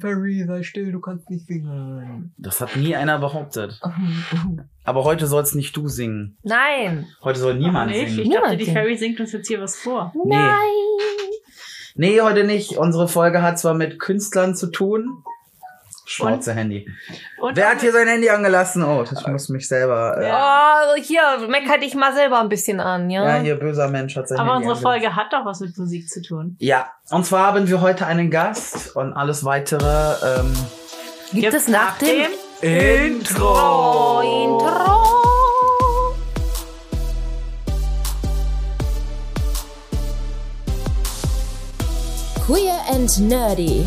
Ferry, sei still, du kannst nicht singen. Das hat nie einer behauptet. Aber heute sollst nicht du singen. Nein. Heute soll niemand nicht. singen. Ich dachte, Niemand die singt. Fairy singt uns jetzt hier was vor. Nee. Nein. Nee, heute nicht. Unsere Folge hat zwar mit Künstlern zu tun. Schwarze Handy. Und Wer hat hier sein Handy angelassen? Oh, ich muss mich selber. Äh, Oh, hier, mecker dich mal selber ein bisschen an, ja? ja, hier böser Mensch hat sein aber Handy unsere angelassen. Folge hat doch was mit Musik zu tun. Ja, und zwar haben wir heute einen Gast und alles weitere. Ähm, Gibt Jetzt es nach dem Intro. Intro? Queer and Nerdy,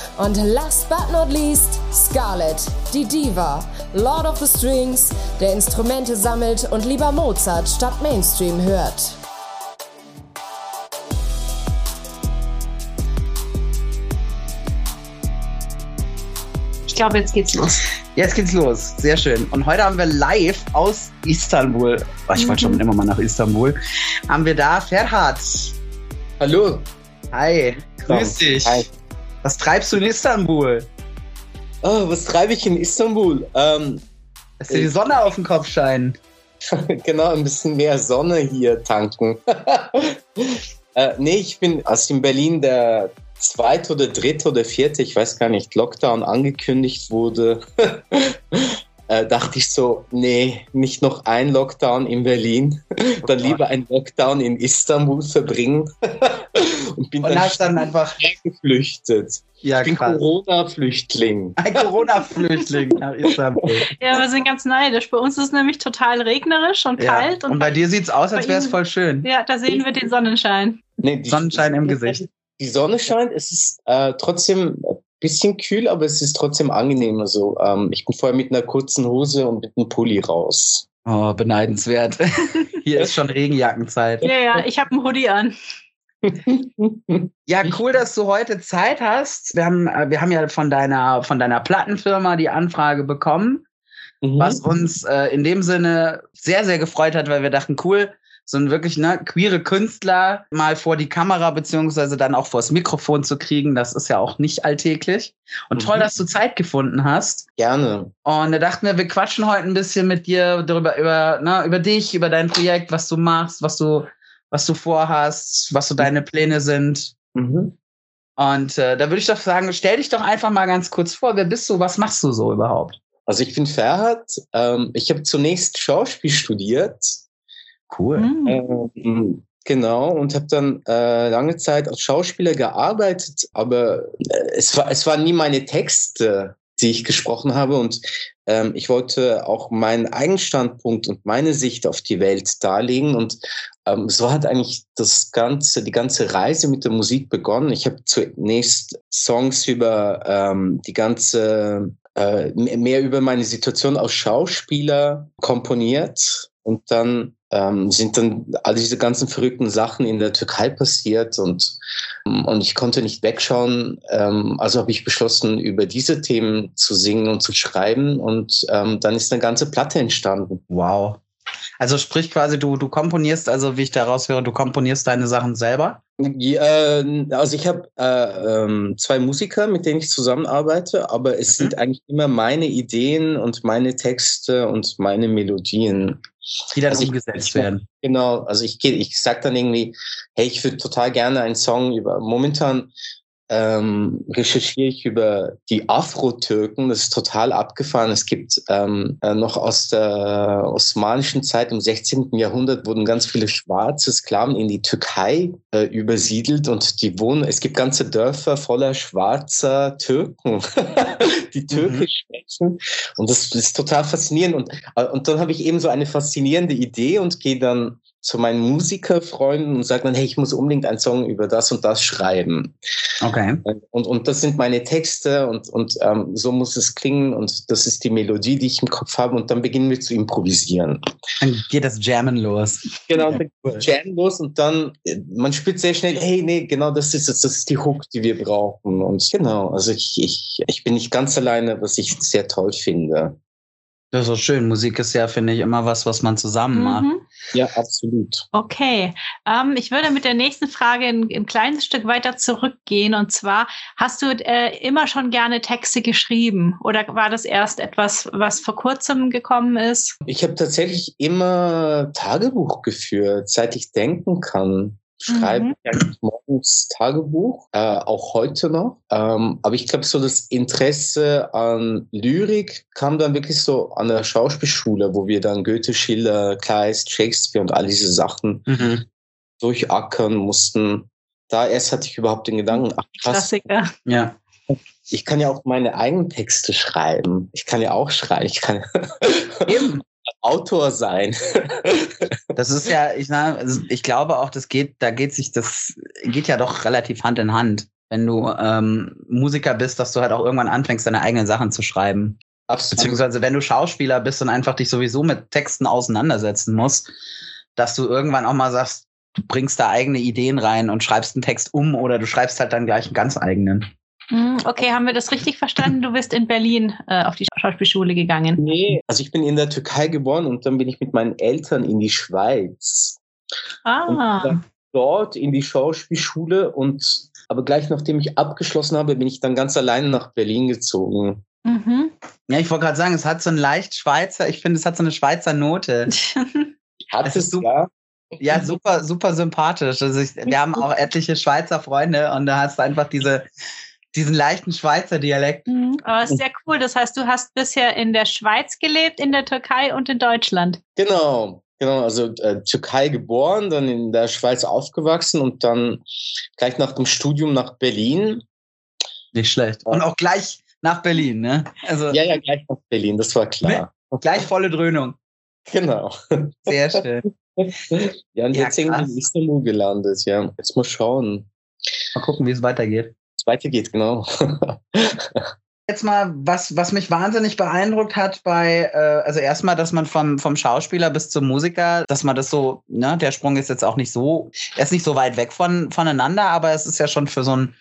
Und last but not least, Scarlett, die Diva, Lord of the Strings, der Instrumente sammelt und lieber Mozart statt Mainstream hört. Ich glaube, jetzt geht's los. Jetzt geht's los. Sehr schön. Und heute haben wir live aus Istanbul. Oh, ich wollte schon immer mal nach Istanbul. Haben wir da Ferhat. Hallo. Hi. Grüß dich. Hi. Was treibst du in Istanbul? Oh, was treibe ich in Istanbul? Ähm, Lässt dir die Sonne auf den Kopf scheinen? genau, ein bisschen mehr Sonne hier tanken. äh, nee, ich bin, als in Berlin der zweite oder dritte oder vierte, ich weiß gar nicht, Lockdown angekündigt wurde, äh, dachte ich so, nee, nicht noch ein Lockdown in Berlin, dann lieber ein Lockdown in Istanbul verbringen. Und bin Und dann hast dann einfach. geflüchtet. Ja, Ich bin. Corona-Flüchtling. Ein Corona-Flüchtling nach Istanbul. Ja, wir sind ganz neidisch. Bei uns ist es nämlich total regnerisch und Ja. kalt. Und Und, bei dir sieht's aus, als wäre es voll schön. ja, da sehen wir den Sonnenschein. Nee, die- Sonnenschein im Gesicht. Die Sonne scheint, es ist äh, trotzdem ein bisschen kühl, aber es ist trotzdem angenehm. Also ähm, ich bin vorher mit einer kurzen Hose und mit einem Pulli raus. Oh, beneidenswert. Hier ist schon Regenjackenzeit. Ja, ja, ich habe einen Hoodie an. Ja, cool, dass du heute Zeit hast. Wir haben, äh, wir haben ja von deiner, von deiner Plattenfirma die Anfrage bekommen, Mhm. was uns äh, in dem Sinne sehr, sehr gefreut hat, weil wir dachten, cool, so ein wirklich ne, queere Künstler mal vor die Kamera beziehungsweise dann auch vors Mikrofon zu kriegen, das ist ja auch nicht alltäglich. Und Mhm. toll, dass du Zeit gefunden hast. Gerne. Und da dachten wir, wir quatschen heute ein bisschen mit dir darüber, über, ne, über dich, über dein Projekt, was du machst, was du, was du vorhast, was so deine Pläne sind. Mhm. Und äh, da würde ich doch sagen, stell dich doch einfach mal ganz kurz vor, wer bist du, was machst du so überhaupt? Also ich bin Ferhat. Ähm, ich habe zunächst Schauspiel studiert. Cool. Hm. Ähm, genau, und habe dann äh, lange Zeit als Schauspieler gearbeitet, aber äh, es, war, es waren nie meine Texte, die ich gesprochen habe. Und ähm, ich wollte auch meinen Eigenstandpunkt und meine Sicht auf die Welt darlegen. Und ähm, so hat eigentlich das ganze, die ganze Reise mit der Musik begonnen. Ich habe zunächst Songs über ähm, die ganze, äh, mehr über meine Situation als Schauspieler komponiert. Und dann ähm, sind dann all diese ganzen verrückten Sachen in der Türkei passiert und, und ich konnte nicht wegschauen. Ähm, also habe ich beschlossen, über diese Themen zu singen und zu schreiben und ähm, dann ist eine ganze Platte entstanden. Wow. Also sprich quasi, du, du komponierst, also wie ich daraus höre, du komponierst deine Sachen selber. Ja, äh, also ich habe äh, ähm, zwei Musiker, mit denen ich zusammenarbeite, aber es Mhm. sind eigentlich immer meine Ideen und meine Texte und meine Melodien. Die dann Also umgesetzt ich- werden. Genau, also ich ich sag dann irgendwie, hey, ich würde total gerne einen Song über. Momentan ähm, recherchiere ich über die Afro-Türken. Das ist total abgefahren. Es gibt ähm, äh, noch aus der osmanischen Zeit im 16. Jahrhundert wurden ganz viele schwarze Sklaven in die Türkei äh, übersiedelt und die wohnen. Es gibt ganze Dörfer voller schwarzer Türken, die Türkisch sprechen. Und das ist total faszinierend. Und, äh, und dann habe ich eben so eine faszinierende Idee und gehe dann zu meinen Musikerfreunden und sage dann, hey, ich muss unbedingt einen Song über das und das schreiben. Okay. Und, und das sind meine Texte und, und ähm, so muss es klingen und das ist die Melodie, die ich im Kopf habe und dann beginnen wir zu improvisieren. Dann geht das Jammen los. Genau, dann cool. Jammen los und dann, man spürt sehr schnell, hey, nee, genau das ist es, das ist die Hook, die wir brauchen. Und genau, also ich, ich, ich bin nicht ganz alleine, was ich sehr toll finde. Das ist so schön. Musik ist ja, finde ich, immer was, was man zusammen mhm. macht. Ja, absolut. Okay. Ähm, ich würde mit der nächsten Frage ein, ein, kleines Stück weiter zurückgehen. Und zwar, hast du äh, immer schon gerne Texte geschrieben? Oder war das erst etwas, was vor kurzem gekommen ist? Ich habe tatsächlich immer Tagebuch geführt, seit ich denken kann schreibe mhm. eigentlich morgens Tagebuch, äh, auch heute noch. Ähm, aber ich glaube, so das Interesse an Lyrik kam dann wirklich so an der Schauspielschule, wo wir dann Goethe, Schiller, Kleist, Shakespeare und all diese Sachen mhm. durchackern mussten. Da erst hatte ich überhaupt den Gedanken, ach krass. Klassiker. Ja. Ich kann ja auch meine eigenen Texte schreiben. Ich kann ja auch schreiben. Ich kann Eben. Autor sein. das ist ja, ich, na, also ich glaube auch, das geht, da geht sich, das geht ja doch relativ Hand in Hand, wenn du ähm, Musiker bist, dass du halt auch irgendwann anfängst, deine eigenen Sachen zu schreiben. Absolut. Beziehungsweise wenn du Schauspieler bist und einfach dich sowieso mit Texten auseinandersetzen musst, dass du irgendwann auch mal sagst, du bringst da eigene Ideen rein und schreibst einen Text um oder du schreibst halt dann gleich einen ganz eigenen. Hm, okay, haben wir das richtig verstanden? Du bist in Berlin äh, auf die Schauspielschule gegangen. Nee, also ich bin in der Türkei geboren und dann bin ich mit meinen Eltern in die Schweiz. Ah. dort in die Schauspielschule und aber gleich nachdem ich abgeschlossen habe, bin ich dann ganz alleine nach Berlin gezogen. Mhm. Ja, ich wollte gerade sagen, es hat so ein leicht Schweizer, ich finde, es hat so eine Schweizer Note. hat es, es super, ja. ja, super, super sympathisch. Also ich, wir haben auch etliche Schweizer Freunde und da hast du einfach diese, diesen leichten Schweizer Dialekt. Mhm, aber ist sehr cool. Das heißt, du hast bisher in der Schweiz gelebt, in der Türkei und in Deutschland. Genau, genau. Also äh, Türkei geboren, dann in der Schweiz aufgewachsen und dann gleich nach dem Studium nach Berlin. Nicht schlecht. Und auch gleich nach Berlin, ne? Also ja, ja, gleich nach Berlin, das war klar. Gleich volle Dröhnung. Genau. Sehr schön. ja, und ja, jetzt irgendwie in Istanbul gelandet, ja. Jetzt mal schauen. Mal gucken, wie es weitergeht es weitergeht, genau. Jetzt mal, was, was mich wahnsinnig beeindruckt hat bei, äh, also erstmal, dass man vom, vom Schauspieler bis zum Musiker, dass man das so, ne, der Sprung ist jetzt auch nicht so, er ist nicht so weit weg von, voneinander, aber es ist ja schon für so einen,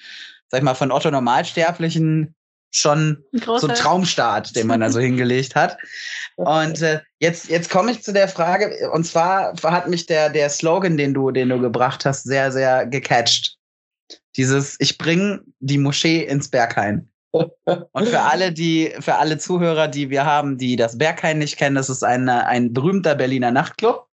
sag ich mal, von Otto Normalsterblichen schon so ein Traumstart, den man da so hingelegt hat. Und äh, jetzt, jetzt komme ich zu der Frage, und zwar hat mich der, der Slogan, den du, den du gebracht hast, sehr, sehr gecatcht. Dieses, ich bringe die Moschee ins Berghain. Und für alle, die, für alle Zuhörer, die wir haben, die das Berghain nicht kennen, das ist ein, ein berühmter Berliner Nachtclub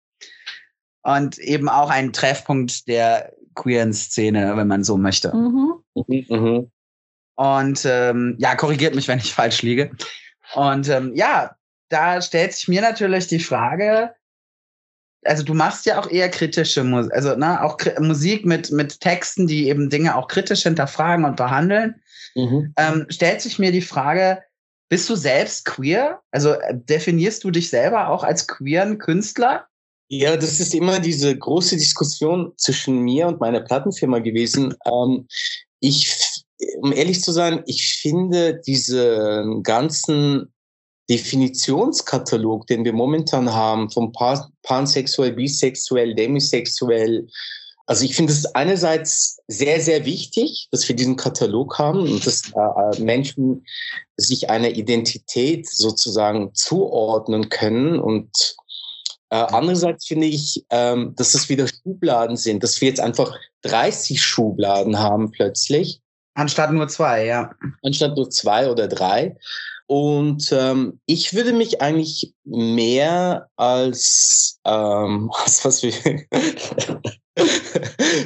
und eben auch ein Treffpunkt der queeren Szene, wenn man so möchte. Mhm. Mhm. Und ähm, ja, korrigiert mich, wenn ich falsch liege. Und ähm, ja, da stellt sich mir natürlich die Frage, also du machst ja auch eher kritische Musik, also ne, auch Musik mit, mit Texten, die eben Dinge auch kritisch hinterfragen und behandeln. Mhm. Ähm, stellt sich mir die Frage, bist du selbst queer? Also äh, definierst du dich selber auch als queeren Künstler? Ja, das ist immer diese große Diskussion zwischen mir und meiner Plattenfirma gewesen. Ähm, ich, um ehrlich zu sein, ich finde diese ganzen Definitionskatalog, den wir momentan haben, vom pansexuell, bisexuell, demisexuell. Also ich finde es einerseits sehr, sehr wichtig, dass wir diesen Katalog haben und dass äh, Menschen sich einer Identität sozusagen zuordnen können. Und äh, andererseits finde ich, ähm, dass es wieder Schubladen sind, dass wir jetzt einfach 30 Schubladen haben plötzlich. Anstatt nur zwei, ja. Anstatt nur zwei oder drei. Und ähm, ich würde mich eigentlich mehr als ähm, was, was wie,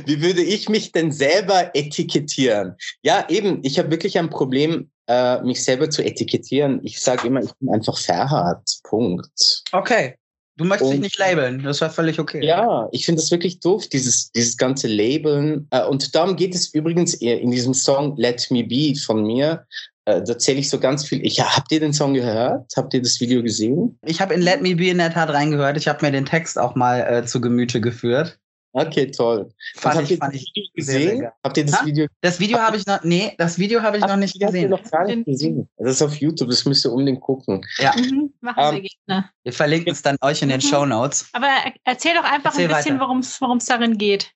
wie würde ich mich denn selber etikettieren? Ja, eben, ich habe wirklich ein Problem, äh, mich selber zu etikettieren. Ich sage immer, ich bin einfach Ferhat. Punkt. Okay. Du möchtest und, dich nicht labeln, das war völlig okay. Ja, ich finde das wirklich doof, dieses, dieses ganze Labeln. Äh, und darum geht es übrigens in diesem Song Let Me Be von mir. Äh, da zähle ich so ganz viel. Ich, habt ihr den Song gehört? Habt ihr das Video gesehen? Ich habe in Let Me Be in der Tat reingehört. Ich habe mir den Text auch mal äh, zu Gemüte geführt. Okay, toll. Fand habt ich- ihr fand das ich Video sehr, sehr gesehen? geil. habt ihr das Ha? Video Das Video habe ich noch, nee, das Video habe ich noch nicht Habt ihr gesehen. noch gar nicht gesehen? Das ist auf YouTube, das müsst ihr unbedingt gucken. Ja, Mhm, machen Ähm, wir gerne. wir verlinken es dann euch in den Mhm. Show Notes. Aber er- erzähl doch einfach Erzähl ein bisschen, weiter. worum es worum es darin geht.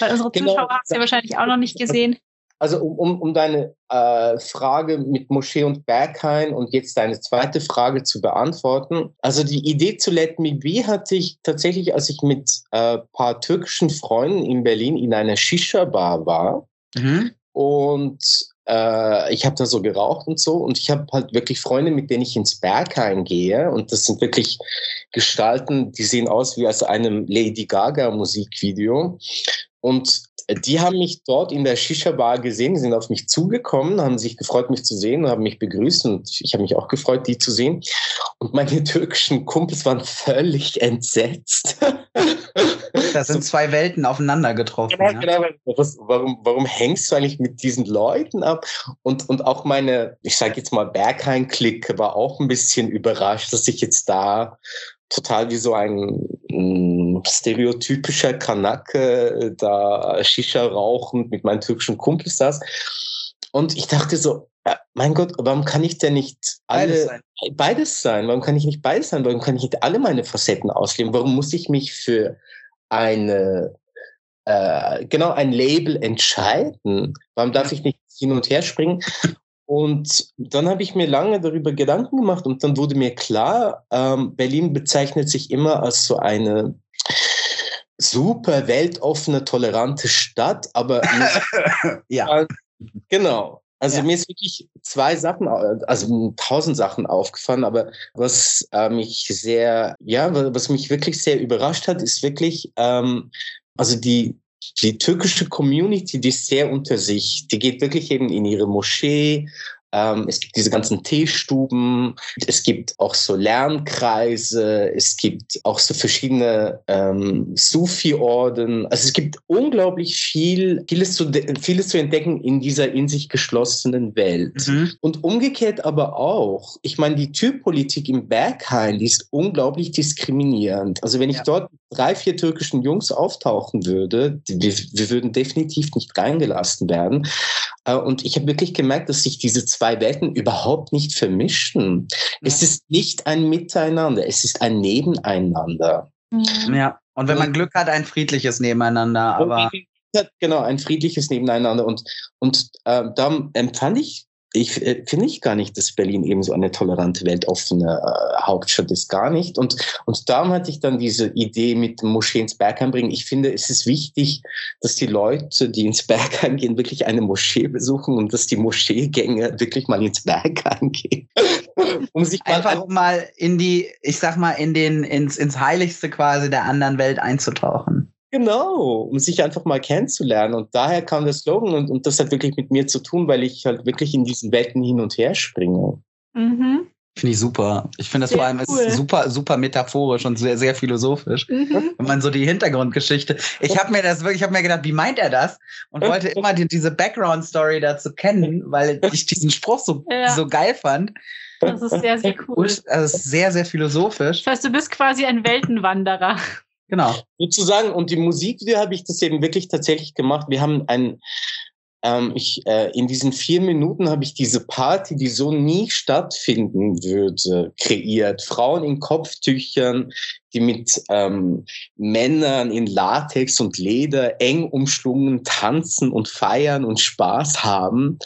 Weil unsere Genau. Zuschauer haben es ja wahrscheinlich auch noch nicht gesehen. Also um, um, um deine äh, Frage mit Moschee und Berghain und jetzt deine zweite Frage zu beantworten. Also die Idee zu Let Me Be hatte ich tatsächlich, als ich mit äh, paar türkischen Freunden in Berlin in einer Shisha-Bar war. Mhm. Und äh, ich habe da so geraucht und so. Und ich habe halt wirklich Freunde, mit denen ich ins Berghain gehe. Und das sind wirklich Gestalten, die sehen aus wie aus einem Lady Gaga Musikvideo. Und die haben mich dort in der Shisha-Bar gesehen, sind auf mich zugekommen, haben sich gefreut, mich zu sehen, haben mich begrüßt und ich habe mich auch gefreut, die zu sehen. Und meine türkischen Kumpels waren völlig entsetzt. Da sind zwei Welten aufeinander getroffen. Genau, genau. Was, warum, warum hängst du eigentlich mit diesen Leuten ab? Und, und auch meine, ich sage jetzt mal, Berghain-Clique war auch ein bisschen überrascht, dass ich jetzt da total wie so ein mm, stereotypischer Kanake äh, da Shisha rauchend mit meinen türkischen Kumpels saß. Und ich dachte so, äh, mein Gott, warum kann ich denn nicht alle Beides sein. beides sein? Warum kann ich nicht beides sein? Warum kann ich nicht alle meine Facetten ausleben? Warum muss ich mich für eine, äh, genau ein Label entscheiden? Warum darf ich nicht hin und her springen? Und dann habe ich mir lange darüber Gedanken gemacht und dann wurde mir klar, ähm, Berlin bezeichnet sich immer als so eine super weltoffene, tolerante Stadt, aber Ja. Genau. Also Ja. mir ist wirklich zwei Sachen, also tausend Sachen aufgefallen, aber was äh, mich sehr, ja, wa- was mich wirklich sehr überrascht hat, ist wirklich, ähm, also die, die türkische Community, die ist sehr unter sich. Die geht wirklich eben in ihre Moschee. Ähm, es gibt diese ganzen Teestuben. Es gibt auch so Lernkreise. Es gibt auch so verschiedene ähm, Sufi-Orden. Also es gibt unglaublich viel, vieles zu, vieles zu entdecken in dieser in sich geschlossenen Welt. Mhm. Und umgekehrt aber auch. Ich meine, die Türpolitik im Berghain, die ist unglaublich diskriminierend. Also wenn ich Ja. dort drei, vier türkischen Jungs auftauchen würde, wir, wir würden definitiv nicht reingelassen werden. Äh, Und ich habe wirklich gemerkt, dass sich diese zwei Welten überhaupt nicht vermischen. Es ist nicht ein Miteinander, es ist ein Nebeneinander. Mhm. Ja. Und wenn man Glück hat, ein friedliches Nebeneinander, aber genau, ein friedliches Nebeneinander. Und, und äh, da empfand ich, ich äh, finde ich gar nicht, dass Berlin eben so eine tolerante, weltoffene äh, Hauptstadt ist, gar nicht. Und, und darum hatte ich dann diese Idee mit Moschee ins Bergheim bringen. Ich finde, es ist wichtig, dass die Leute, die ins Bergheim gehen, wirklich eine Moschee besuchen und dass die Moscheegänger wirklich mal ins Bergheim gehen. um sich mal einfach um mal in die, ich sag mal, in den, ins, ins Heiligste quasi der anderen Welt einzutauchen. Genau, um sich einfach mal kennenzulernen. Und daher kam der Slogan und, und das hat wirklich mit mir zu tun, weil ich halt wirklich in diesen Welten hin und her springe. Mhm. Finde ich super. Ich finde das Sehr vor allem cool. ist super, super metaphorisch und sehr, sehr philosophisch. Mhm. Wenn man so die Hintergrundgeschichte. Ich habe mir das wirklich, ich habe mir gedacht, wie meint er das? Und wollte immer die, diese Background-Story dazu kennen, weil ich diesen Spruch so, Ja. so geil fand. Das ist sehr, sehr cool. Und also sehr, sehr philosophisch. Das heißt, du bist quasi ein Weltenwanderer. Genau. Sozusagen, und die Musikvideo habe ich das eben wirklich tatsächlich gemacht. Wir haben ein, ähm, ich, äh, in diesen vier Minuten habe ich diese Party, die so nie stattfinden würde, kreiert. Frauen in Kopftüchern, die mit ähm, Männern in Latex und Leder eng umschlungen tanzen und feiern und Spaß haben.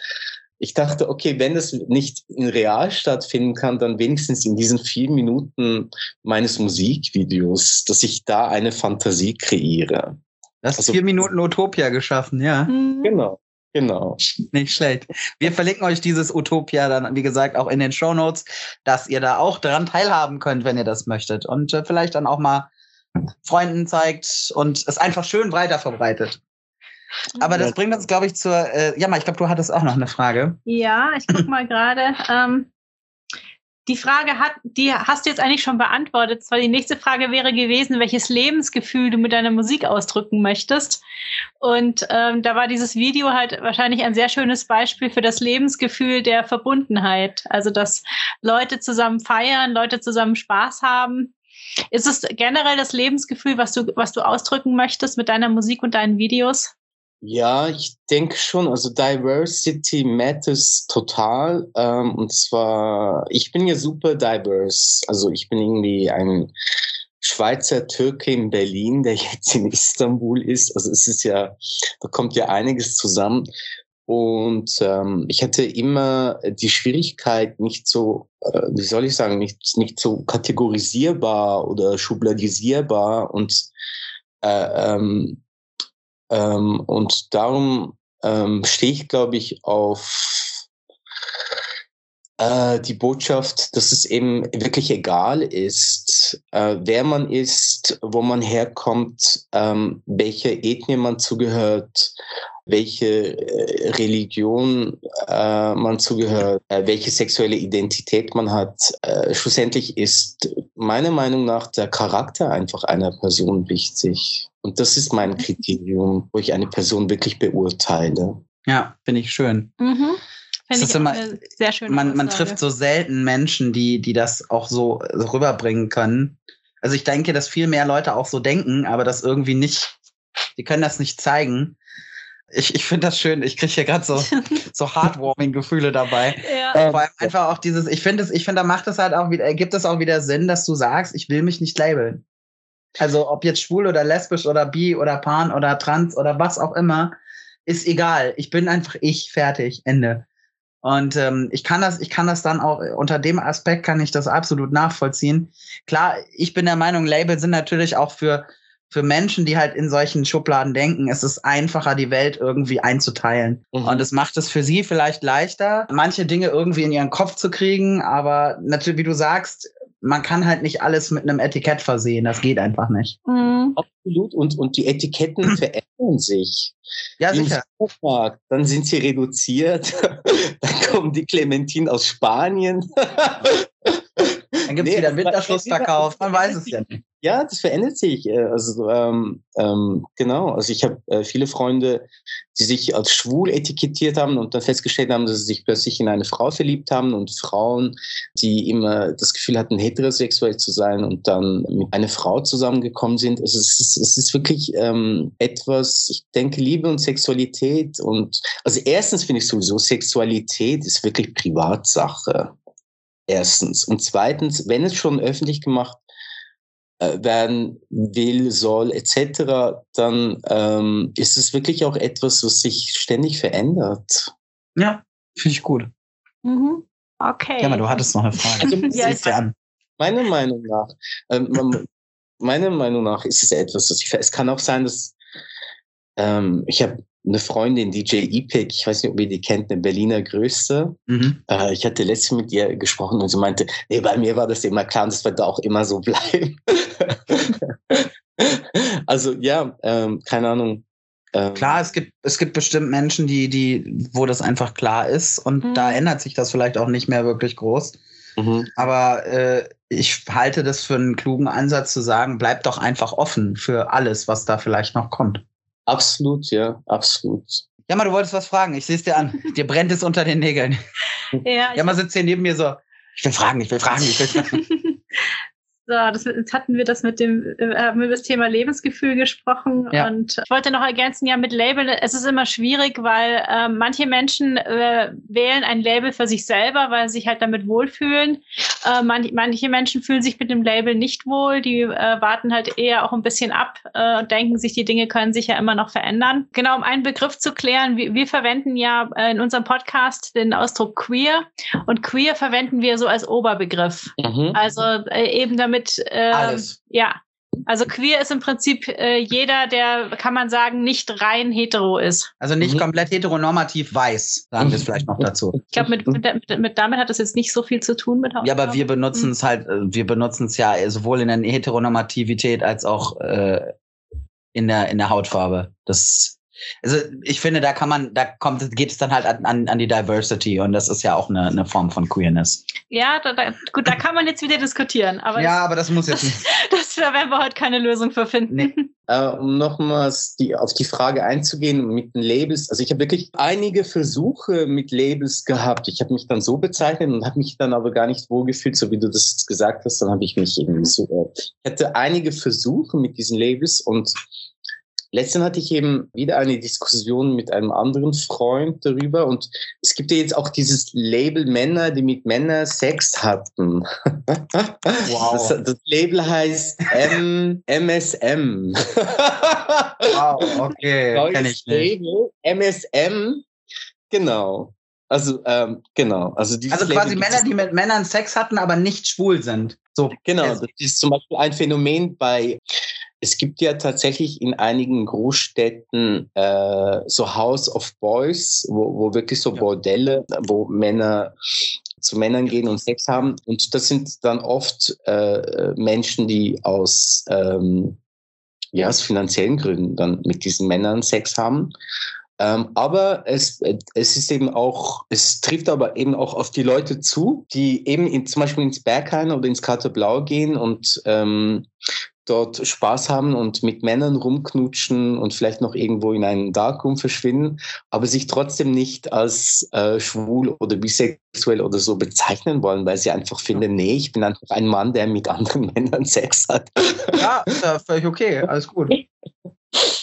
Ich dachte, okay, wenn das nicht in real stattfinden kann, dann wenigstens in diesen vier Minuten meines Musikvideos, dass ich da eine Fantasie kreiere. Das Also- vier Minuten Utopia geschaffen, ja. Mhm. Genau, genau. Nicht schlecht. Wir verlinken euch dieses Utopia dann, wie gesagt, auch in den Show Notes, dass ihr da auch daran teilhaben könnt, wenn ihr das möchtet. Und äh, vielleicht dann auch mal Freunden zeigt und es einfach schön weiter verbreitet. Aber das bringt uns, glaube ich, zur. Äh, Jammer, ich glaube, du hattest auch noch eine Frage. Ja, ich guck mal gerade. Ähm, die Frage hat, die hast du jetzt eigentlich schon beantwortet. Zwar die nächste Frage wäre gewesen, welches Lebensgefühl du mit deiner Musik ausdrücken möchtest. Und ähm, da war dieses Video halt wahrscheinlich ein sehr schönes Beispiel für das Lebensgefühl der Verbundenheit. Also dass Leute zusammen feiern, Leute zusammen Spaß haben. Ist es generell das Lebensgefühl, was du, was du ausdrücken möchtest mit deiner Musik und deinen Videos? Ja, ich denke schon. Also Diversity matters total. Ähm, und zwar, ich bin ja super diverse. Also ich bin irgendwie ein Schweizer Türke in Berlin, der jetzt in Istanbul ist. Also es ist ja, da kommt ja einiges zusammen. Und ähm, ich hatte immer die Schwierigkeit, nicht so, äh, wie soll ich sagen, nicht, nicht so kategorisierbar oder schubladisierbar und äh, ähm, ähm, und darum ähm, stehe ich, glaube ich, auf äh, die Botschaft, dass es eben wirklich egal ist, äh, wer man ist, wo man herkommt, ähm, welche Ethnie man zugehört, welche äh, Religion äh, man zugehört, äh, welche sexuelle Identität man hat. Äh, schlussendlich ist meiner Meinung nach der Charakter einfach einer Person wichtig. Und das ist mein Kriterium, wo ich eine Person wirklich beurteile. Ja, finde ich schön. Mhm. Finde ich immer, sehr schön. Man, man trifft so selten Menschen, die, die das auch so, so rüberbringen können. Also ich denke, dass viel mehr Leute auch so denken, aber das irgendwie nicht, die können das nicht zeigen ich, ich finde das schön. Ich kriege hier gerade so, so Heartwarming-Gefühle dabei. Ja. Vor allem einfach auch dieses, ich finde es, ich finde, da macht es halt auch wieder, gibt es auch wieder Sinn, dass du sagst, ich will mich nicht labeln. Also ob jetzt schwul oder lesbisch oder bi oder pan oder trans oder was auch immer, ist egal. Ich bin einfach ich, fertig, Ende. Und ähm, ich kann das, ich kann das dann auch unter dem Aspekt kann ich das absolut nachvollziehen. Klar, ich bin der Meinung, Label sind natürlich auch für für Menschen, die halt in solchen Schubladen denken, ist es einfacher, die Welt irgendwie einzuteilen. Mhm. Und es macht es für sie vielleicht leichter, manche Dinge irgendwie in ihren Kopf zu kriegen. Aber natürlich, wie du sagst, man kann halt nicht alles mit einem Etikett versehen. Das geht einfach nicht. Mhm. Absolut. Und, und die Etiketten verändern sich. Ja, sicher. Supermarkt, dann sind sie reduziert. dann kommen die Clementine aus Spanien. Dann gibt es nee, wieder Winterschlussverkauf. Man weiß es ja nicht. Ja, das verändert sich. Äh, also ähm, ähm, genau. Also ich habe äh, viele Freunde, die sich als schwul etikettiert haben und dann festgestellt haben, dass sie sich plötzlich in eine Frau verliebt haben und Frauen, die immer das Gefühl hatten, heterosexuell zu sein und dann mit einer Frau zusammengekommen sind. Also es ist, es ist wirklich ähm, etwas. Ich denke, Liebe und Sexualität und also erstens finde ich sowieso Sexualität ist wirklich Privatsache. Erstens. Und zweitens, wenn es schon öffentlich gemacht äh, werden will, soll, etc., dann ähm, ist es wirklich auch etwas, was sich ständig verändert. Ja, finde ich gut. Mhm. Okay. Ja, aber du hattest noch eine Frage. Also, ja, ja an. Meiner Meinung nach, ähm, meiner Meinung nach ist es etwas, was ich, es kann auch sein, dass ähm, ich habe eine Freundin, DJ Ipek, ich weiß nicht, ob ihr die kennt, eine Berliner Größe. Mhm. Äh, ich hatte letztens mit ihr gesprochen und sie meinte, nee, bei mir war das immer klar und das wird auch immer so bleiben. also ja, ähm, keine Ahnung. Ähm, klar, es gibt, es gibt bestimmt Menschen, die, die, wo das einfach klar ist und mhm. da ändert sich das vielleicht auch nicht mehr wirklich groß. Mhm. Aber äh, ich halte das für einen klugen Ansatz zu sagen, bleib doch einfach offen für alles, was da vielleicht noch kommt. Absolut, ja, absolut. Ja, mal, du wolltest was fragen. Ich sehe es dir an. dir brennt es unter den Nägeln. Ja, ja mal sitzt hier neben mir so. Ich will fragen, ich will fragen, ich will fragen. So, das, jetzt hatten wir das mit dem, äh, haben über das Thema Lebensgefühl gesprochen. Ja. Und ich wollte noch ergänzen, ja, mit Label, es ist immer schwierig, weil äh, manche Menschen äh, wählen ein Label für sich selber, weil sie sich halt damit wohlfühlen. Äh, manch, manche Menschen fühlen sich mit dem Label nicht wohl, die äh, warten halt eher auch ein bisschen ab äh, und denken sich, die Dinge können sich ja immer noch verändern. Genau, um einen Begriff zu klären, wir, wir verwenden ja äh, in unserem Podcast den Ausdruck queer und queer verwenden wir so als Oberbegriff. Mhm. Also äh, eben damit mit ähm, alles. Ja. Also queer ist im Prinzip äh, jeder, der, kann man sagen, nicht rein hetero ist. Also nicht mhm. komplett heteronormativ weiß, sagen wir es vielleicht noch dazu. Ich glaube, mit, mit, mit, damit hat es jetzt nicht so viel zu tun mit Hautfarbe. Ja, aber wir benutzen mhm. es halt, äh, wir benutzen es ja sowohl in der Heteronormativität als auch äh, in der in der Hautfarbe. Das Also ich finde, da kann man, da kommt, geht es dann halt an, an, an die Diversity und das ist ja auch eine, eine Form von Queerness. Ja, da, da, gut, da kann man jetzt wieder diskutieren. Aber ja, aber das muss jetzt nicht. das, da werden wir heute keine Lösung für finden. Nee. Äh, um nochmals die, auf die Frage einzugehen mit den Labels. Also ich habe wirklich einige Versuche mit Labels gehabt. Ich habe mich dann so bezeichnet und habe mich dann aber gar nicht wohlgefühlt, so wie du das gesagt hast. Dann habe ich mich irgendwie so. Äh, ich hatte einige Versuche mit diesen Labels und Letztens hatte ich eben wieder eine Diskussion mit einem anderen Freund darüber und es gibt ja jetzt auch dieses Label Männer, die mit Männern Sex hatten. Wow. Das, das Label heißt M MSM. wow, okay, kenne ich nicht. Label, MSM, genau. Also, ähm, genau. Also, also quasi Männer, die mit Männern Sex hatten, aber nicht schwul sind. So. Genau, das ist zum Beispiel ein Phänomen bei es gibt ja tatsächlich in einigen Großstädten äh, so House of Boys, wo, wo wirklich so Bordelle, wo Männer zu Männern gehen und Sex haben. Und das sind dann oft äh, Menschen, die aus, ähm, ja, aus finanziellen Gründen dann mit diesen Männern Sex haben. Ähm, aber es, es ist eben auch, es trifft aber eben auch auf die Leute zu, die eben in, zum Beispiel ins Berghain oder ins Kater Blau gehen und ähm, dort Spaß haben und mit Männern rumknutschen und vielleicht noch irgendwo in einen Darkroom verschwinden, aber sich trotzdem nicht als äh, schwul oder bisexuell oder so bezeichnen wollen, weil sie einfach finden, nee, ich bin einfach ein Mann, der mit anderen Männern Sex hat. Ja, ist ja völlig okay, alles gut.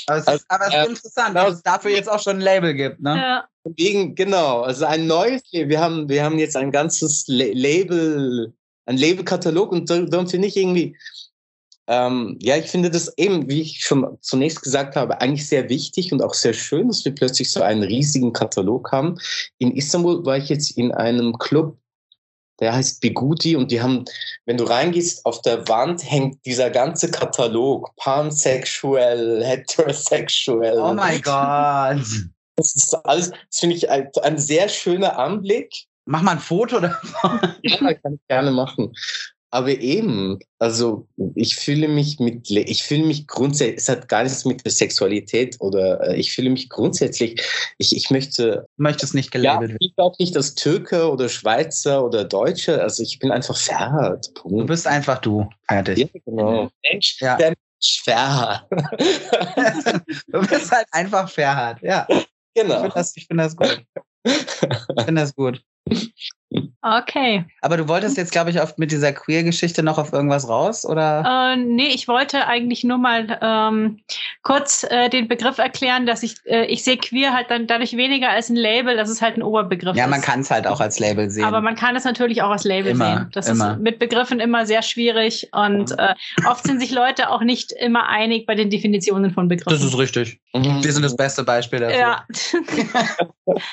Aber es ist, aber es ist äh, interessant, dass es dafür jetzt auch schon ein Label gibt, ne? Ja. Wegen, genau, also ein neues Label. Wir haben, wir haben jetzt ein ganzes Label, ein Labelkatalog und darum finde ich irgendwie, ähm, ja, ich finde das eben, wie ich schon zunächst gesagt habe, eigentlich sehr wichtig und auch sehr schön, dass wir plötzlich so einen riesigen Katalog haben. In Istanbul war ich jetzt in einem Club, der heißt Biguti und die haben, wenn du reingehst, auf der Wand hängt dieser ganze Katalog, pansexuell, heterosexuell. Oh mein Gott. Das ist alles, das finde ich ein, ein sehr schöner Anblick. Mach mal ein Foto davon. ja, kann ich gerne machen. Aber eben, also ich fühle mich mit, ich fühle mich grundsätzlich, es hat gar nichts mit der Sexualität oder äh, ich fühle mich grundsätzlich, ich, ich möchte. Möchtest nicht gelabelt werden. Ja, ich glaube nicht als Türke oder Schweizer oder Deutsche, also ich bin einfach Ferhat. Du bist einfach du, fertig. Ja, genau. Mensch, ja. der Mensch Ferhat. du bist halt einfach Ferhat, ja. Genau. Ich finde das, find das gut. Ich finde das gut. Okay. Aber du wolltest jetzt, glaube ich, oft mit dieser Queer-Geschichte noch auf irgendwas raus, oder? Äh, nee, ich wollte eigentlich nur mal ähm, kurz äh, den Begriff erklären, dass ich, äh, ich sehe Queer halt dann dadurch weniger als ein Label, dass es halt ein Oberbegriff ja, ist. Ja, man kann es halt auch als Label sehen. Aber man kann es natürlich auch als Label immer, sehen. Das immer. ist mit Begriffen immer sehr schwierig und äh, oft sind sich Leute auch nicht immer einig bei den Definitionen von Begriffen. Das ist richtig. Mhm. Wir sind das beste Beispiel dafür. Ja.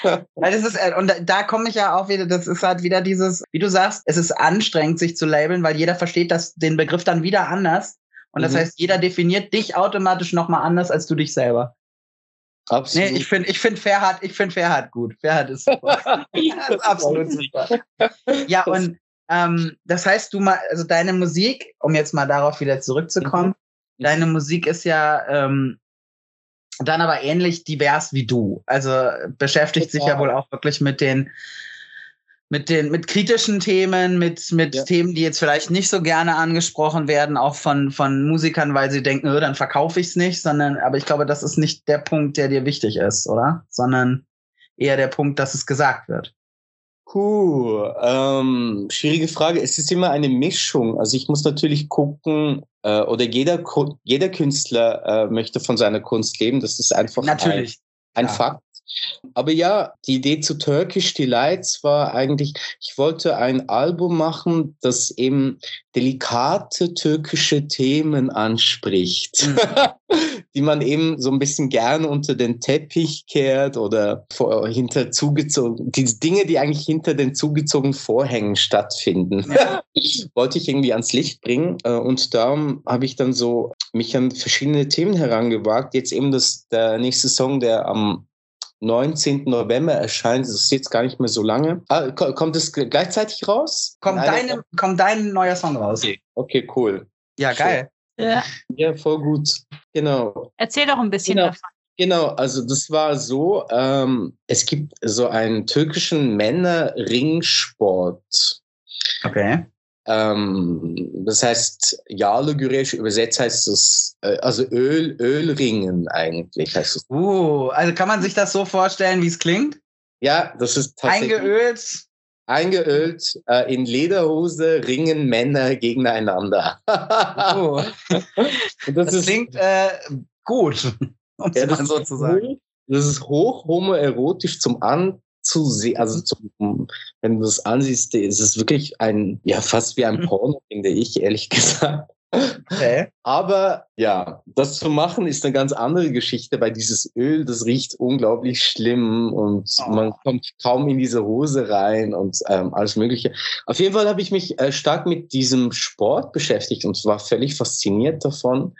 Weil das ist, äh, und da, da komme ich ja auch wieder, das ist halt wieder dieses, wie du sagst, es ist anstrengend, sich zu labeln, weil jeder versteht das, den Begriff dann wieder anders. Und das mhm. heißt, jeder definiert dich automatisch nochmal anders als du dich selber. Absolut. Nee, ich finde ich find Fairhard, ich finde gut. Fairhard ist super. das ist absolut super. Ja, und ähm, das heißt, du mal, also deine Musik, um jetzt mal darauf wieder zurückzukommen, mhm. deine Musik ist ja ähm, dann aber ähnlich divers wie du. Also beschäftigt sich ja wohl auch wirklich mit den mit den mit kritischen Themen, mit mit ja. Themen, die jetzt vielleicht nicht so gerne angesprochen werden, auch von von Musikern, weil sie denken, oh, dann verkaufe ich es nicht, sondern aber ich glaube, das ist nicht der Punkt, der dir wichtig ist, oder? Sondern eher der Punkt, dass es gesagt wird. Puh, ähm, schwierige Frage. Es ist immer eine Mischung. Also ich muss natürlich gucken, äh, oder jeder, jeder Künstler äh, möchte von seiner Kunst leben. Das ist einfach natürlich. ein, ein Fakt. Aber ja, die Idee zu Turkish Delights war eigentlich, ich wollte ein Album machen, das eben delikate türkische Themen anspricht, mhm. die man eben so ein bisschen gerne unter den Teppich kehrt oder vor, hinter zugezogen, die Dinge, die eigentlich hinter den zugezogenen Vorhängen stattfinden, wollte ich irgendwie ans Licht bringen. Äh, und darum habe ich dann so mich an verschiedene Themen herangewagt. Jetzt eben das, der nächste Song, der am 19. November erscheint. Das ist jetzt gar nicht mehr so lange. Ah, kommt es gleichzeitig raus? Kommt, deine, kommt dein neuer Song raus? Okay, okay cool. Ja, geil. Ja. ja, voll gut. Genau. Erzähl doch ein bisschen genau. davon. Genau, also das war so, ähm, es gibt so einen türkischen Männer-Ringsport. Okay. Ähm, das heißt, Güreş, übersetzt heißt es, äh, also Öl, Ölringen eigentlich heißt es. Uh, also kann man sich das so vorstellen, wie es klingt? Ja, das ist tatsächlich Eingeölt. eingeölt. Äh, in Lederhose ringen Männer gegeneinander. Und das, ist, klingt äh, gut, um es ja, mal das, so ist zu sagen. hoch, das ist hoch homoerotisch zum Anzusehen. Also zum, wenn du das ansiehst, ist es wirklich ein, ja, fast wie ein Mhm. Porno, finde ich, ehrlich gesagt. Okay. Aber ja, das zu machen ist eine ganz andere Geschichte, weil dieses Öl, das riecht unglaublich schlimm und Oh. man kommt kaum in diese Hose rein und ähm, alles Mögliche. Auf jeden Fall habe ich mich äh, stark mit diesem Sport beschäftigt und war völlig fasziniert davon.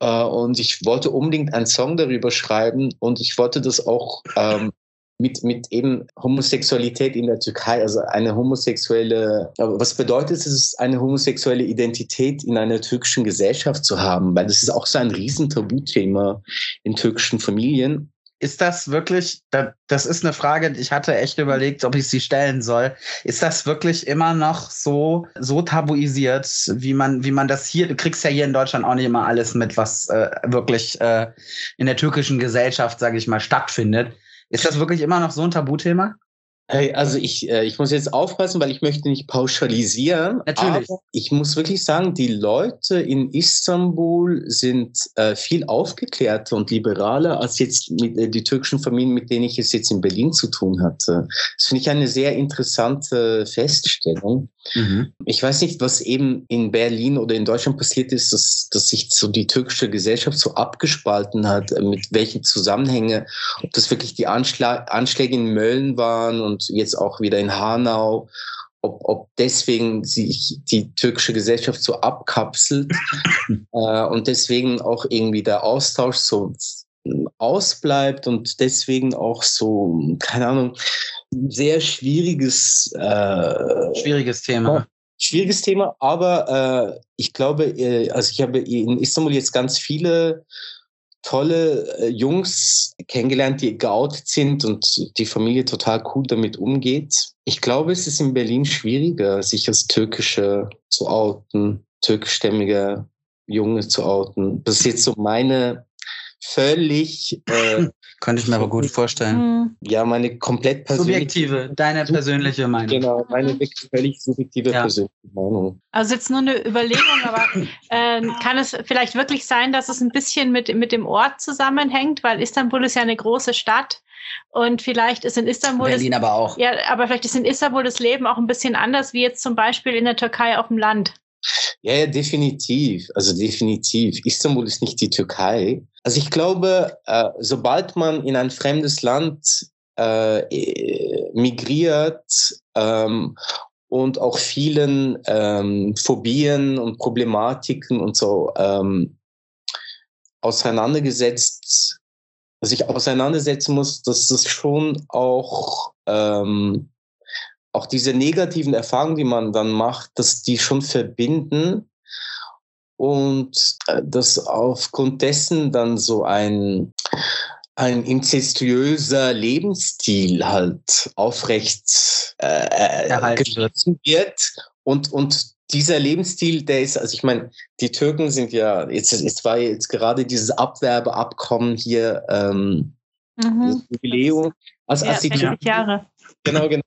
Äh, und ich wollte unbedingt einen Song darüber schreiben und ich wollte das auch ähm, mit, mit eben Homosexualität in der Türkei, also eine homosexuelle, was bedeutet es, eine homosexuelle Identität in einer türkischen Gesellschaft zu haben? Weil das ist auch so ein riesen Tabuthema in türkischen Familien. Ist das wirklich, da- das ist eine Frage, ich hatte echt überlegt, ob ich sie stellen soll. Ist das wirklich immer noch so, so tabuisiert, wie man, wie man das hier, du kriegst ja hier in Deutschland auch nicht immer alles mit, was äh, wirklich äh, in der türkischen Gesellschaft, sage ich mal, stattfindet. Ist das wirklich immer noch so ein Tabuthema? Hey, also ich, äh, ich muss jetzt aufpassen, weil ich möchte nicht pauschalisieren. Natürlich. Aber ich muss wirklich sagen, die Leute in Istanbul sind äh, viel aufgeklärter und liberaler als jetzt mit, äh, die türkischen Familien, mit denen ich es jetzt in Berlin zu tun hatte. Das finde ich eine sehr interessante Feststellung. Ich weiß nicht, was eben in Berlin oder in Deutschland passiert ist, dass, dass sich so die türkische Gesellschaft so abgespalten hat, äh, mit welchen Zusammenhänge, ob das wirklich die Anschla Anschläge in Mölln waren und jetzt auch wieder in Hanau, ob, ob deswegen sich die türkische Gesellschaft so abkapselt äh, und deswegen auch irgendwie der Austausch so ausbleibt und deswegen auch so, keine Ahnung, sehr schwieriges äh, Schwieriges Thema. schwieriges Thema, aber äh, ich glaube, äh, also ich habe in Istanbul jetzt ganz viele tolle äh, Jungs kennengelernt, die geoutet sind und die Familie total cool damit umgeht. Ich glaube, es ist in Berlin schwieriger, sich als türkische zu outen, türkischstämmige Junge zu outen. Das ist jetzt so meine völlig, äh, Könnte ich mir aber gut vorstellen. Hm. ja, meine komplett persönliche, Subjektive, deine persönliche Meinung. genau, meine wirklich völlig subjektive Ja. persönliche Meinung. Also jetzt nur eine Überlegung, aber ähm, kann es vielleicht wirklich sein, dass es ein bisschen mit, mit dem Ort zusammenhängt, weil Istanbul ist ja eine große Stadt und vielleicht ist in Istanbul das, Berlin aber auch. ja, aber vielleicht ist in Istanbul das Leben auch ein bisschen anders wie jetzt zum Beispiel in der Türkei auf dem Land. Ja, ja, definitiv. Also definitiv. Istanbul ist nicht die Türkei. Also ich glaube, äh, sobald man in ein fremdes Land äh, äh, migriert ähm, und auch vielen ähm, Phobien und Problematiken und so ähm, auseinandergesetzt, sich auseinandersetzen muss, dass das schon auch ähm, auch diese negativen Erfahrungen, die man dann macht, dass die schon verbinden und äh, dass aufgrund dessen dann so ein ein incestuöser Lebensstil halt aufrecht äh, Erhalten wird. geschlossen wird und und dieser Lebensstil, der ist, also ich meine, die Türken sind ja, jetzt, jetzt war jetzt gerade dieses Abwerbeabkommen hier, ähm, das Mhm. Jubiläum. Also, Ja, als die 60 Türken Jahre. Genau, genau.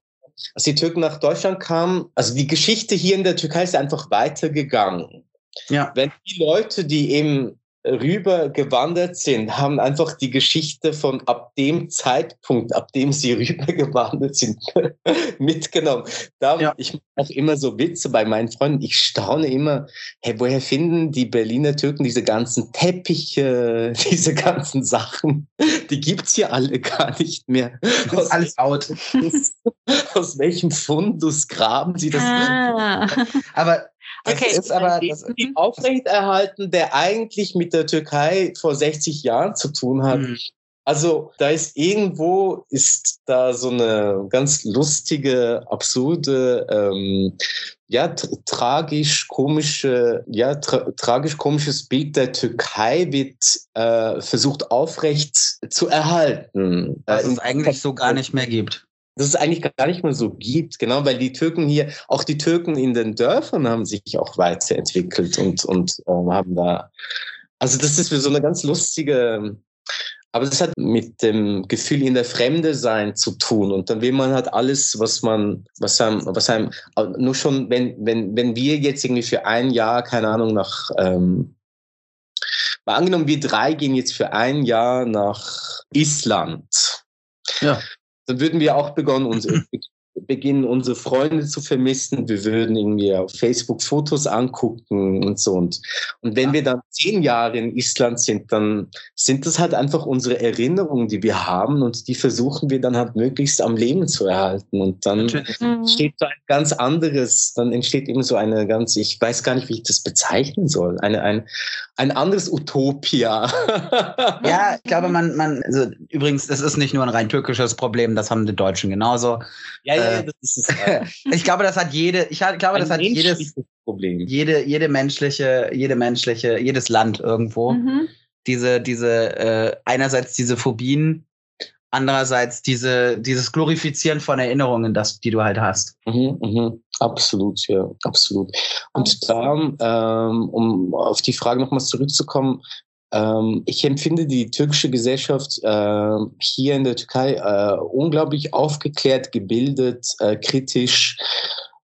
Als die Türken nach Deutschland kamen, also die Geschichte hier in der Türkei ist einfach weitergegangen. Ja. Wenn die Leute, die eben rüber gewandert sind, haben einfach die Geschichte von ab dem Zeitpunkt, ab dem sie rüber gewandert sind, mitgenommen. Da Ja. ich mache auch immer so Witze bei meinen Freunden. Ich staune immer, hey, woher finden die Berliner Türken diese ganzen Teppiche, diese ganzen Sachen? Die gibt's hier alle gar nicht mehr. Das ist alles out. aus welchem Fundus graben sie das? Ah. Aber Okay. ist aber das, Die aufrechterhalten, der eigentlich mit der Türkei vor 60 Jahren zu tun hat. Hm. Also da ist irgendwo ist da so eine ganz lustige, absurde, ähm, ja tragisch komische, ja tra tragisch komisches Bild der Türkei wird äh, versucht aufrecht zu erhalten. Was äh, es eigentlich so gar nicht mehr gibt dass es eigentlich gar nicht mehr so gibt, genau, weil die Türken hier, auch die Türken in den Dörfern haben sich auch weiterentwickelt und, und äh, haben da, also das ist so eine ganz lustige, aber das hat mit dem Gefühl in der Fremde sein zu tun. Und dann will man halt alles, was man, was einem, was einem, nur schon, wenn, wenn, wenn wir jetzt irgendwie für ein Jahr, keine Ahnung, nach, ähm, angenommen, wir drei gehen jetzt für ein Jahr nach Island. Ja dann würden wir auch begonnen, uns beginnen, unsere Freunde zu vermissen. Wir würden irgendwie auf Facebook Fotos angucken und so. Und, und wenn ja. wir dann zehn Jahre in Island sind, dann sind das halt einfach unsere Erinnerungen, die wir haben und die versuchen wir dann halt möglichst am Leben zu erhalten. Und dann mhm. entsteht so ein ganz anderes, dann entsteht eben so eine ganz, ich weiß gar nicht, wie ich das bezeichnen soll, eine, ein, ein anderes Utopia. ja, ich glaube, man, man, also übrigens, das ist nicht nur ein rein türkisches Problem, das haben die Deutschen genauso. Ja, ja, äh, äh, ich glaube, das hat jede, ich glaube, das hat jedes Problem. Jede, jede menschliche, jede menschliche, jedes Land irgendwo. Mhm. Diese, diese, äh, einerseits diese Phobien, andererseits diese, dieses Glorifizieren von Erinnerungen, das, die du halt hast. Mhm, mhm. Absolut, ja, absolut. Und da, ähm, um auf die Frage nochmals zurückzukommen, ähm, ich empfinde die türkische Gesellschaft äh, hier in der Türkei äh, unglaublich aufgeklärt, gebildet, äh, kritisch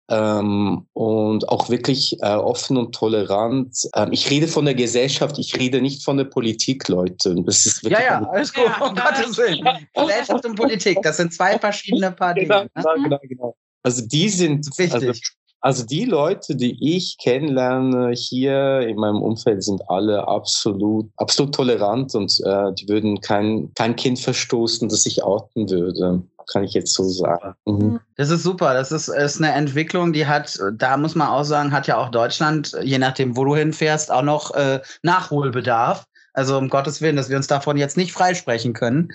ähm, und auch wirklich äh, offen und tolerant. Ähm, ich rede von der Gesellschaft, ich rede nicht von der Politik, Leute. Das ist wirklich ja, ja, alles gut, ja, um Gottes Willen. Gesellschaft und Politik, das sind zwei verschiedene Paar Dinge. Genau, genau, genau, genau. Also die sind, Wichtig. also also die Leute, die ich kennenlerne hier in meinem Umfeld, sind alle absolut, absolut tolerant und äh, die würden kein, kein Kind verstoßen, das ich outen würde. Kann ich jetzt so sagen. Mhm. Das ist super. Das ist, ist eine Entwicklung, die hat, da muss man auch sagen, hat ja auch Deutschland, je nachdem, wo du hinfährst, auch noch äh, Nachholbedarf. Also um Gottes Willen, dass wir uns davon jetzt nicht freisprechen können.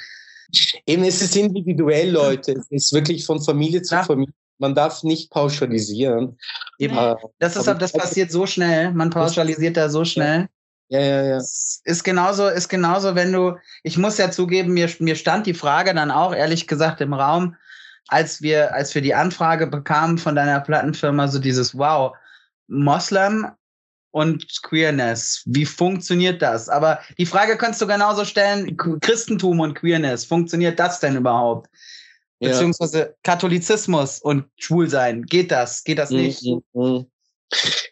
Eben, es ist individuell, Leute. Es ist wirklich von Familie zu. Familie man darf nicht pauschalisieren. Eben. Äh, das ist das passiert so schnell. Man pauschalisiert da so schnell. Ja, ja, ja. Ist genauso, ist genauso, wenn du, ich muss ja zugeben, mir, mir stand die Frage dann auch ehrlich gesagt im Raum, als wir, als wir die Anfrage bekamen von deiner Plattenfirma, so dieses Wow, Moslem und Queerness. Wie funktioniert das? Aber die Frage kannst du genauso stellen, Christentum und Queerness, funktioniert das denn überhaupt? Beziehungsweise Katholizismus und Schwulsein. Geht das? Geht das nicht? Mhm. mhm.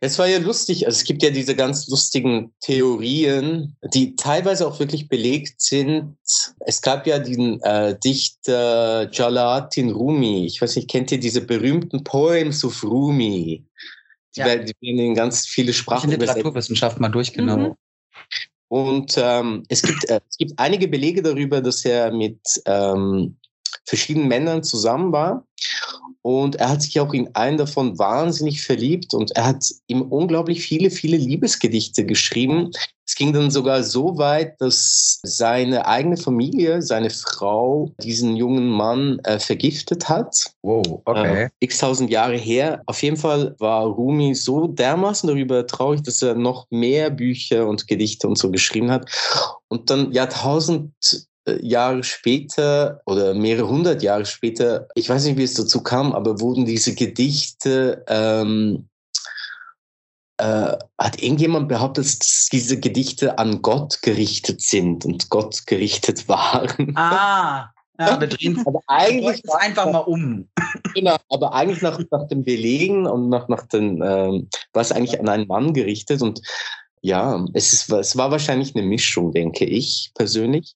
Es war ja lustig, also es gibt ja diese ganz lustigen Theorien, die teilweise auch wirklich belegt sind. Es gab ja den äh, Dichter Jalaluddin Rumi. Ich weiß nicht, kennt ihr diese berühmten Poems of Rumi? Die, ja. werden in ganz viele Sprachen ich Literaturwissenschaft mal durchgenommen. Mhm. Und ähm, es, gibt, äh, es gibt einige Belege darüber, dass er mit ähm, verschiedenen Männern zusammen war. Und er hat sich auch in einen davon wahnsinnig verliebt und er hat ihm unglaublich viele, viele Liebesgedichte geschrieben. Es ging dann sogar so weit, dass seine eigene Familie, seine Frau, diesen jungen Mann äh, vergiftet hat. Wow, okay. Äh, x tausend Jahre her. Auf jeden Fall war Rumi so dermaßen darüber traurig, dass er noch mehr Bücher und Gedichte und so geschrieben hat. Und dann Jahrtausend Jahre später oder mehrere hundert Jahre später, ich weiß nicht, wie es dazu kam, aber wurden diese Gedichte, ähm, äh, hat irgendjemand behauptet, dass diese Gedichte an Gott gerichtet sind und Gott gerichtet waren. Ah, ja, wir drehen aber eigentlich es einfach mal um. Genau, aber eigentlich nach, nach dem Belegen und nach, nach den, ähm, war es eigentlich an einen Mann gerichtet und ja, es, ist, es war wahrscheinlich eine Mischung, denke ich persönlich.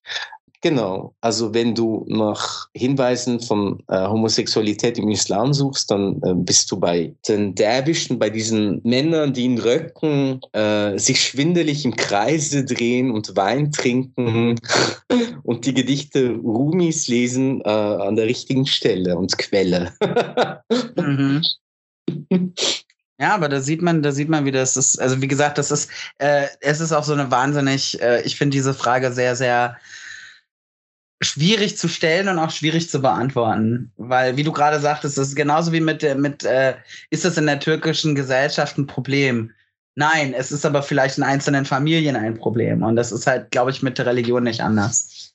Genau, also wenn du nach Hinweisen von äh, Homosexualität im Islam suchst, dann äh, bist du bei den Derwischen, bei diesen Männern, die in Röcken äh, sich schwindelig im Kreise drehen und Wein trinken und die Gedichte Rumis lesen äh, an der richtigen Stelle und Quelle. mhm. Ja, aber da sieht man, da sieht man, wie das ist. Also wie gesagt, das ist, äh, es ist auch so eine wahnsinnig. Äh, ich finde diese Frage sehr, sehr schwierig zu stellen und auch schwierig zu beantworten. Weil, wie du gerade sagtest, das ist genauso wie mit, mit äh, ist das in der türkischen Gesellschaft ein Problem? Nein, es ist aber vielleicht in einzelnen Familien ein Problem. Und das ist halt, glaube ich, mit der Religion nicht anders.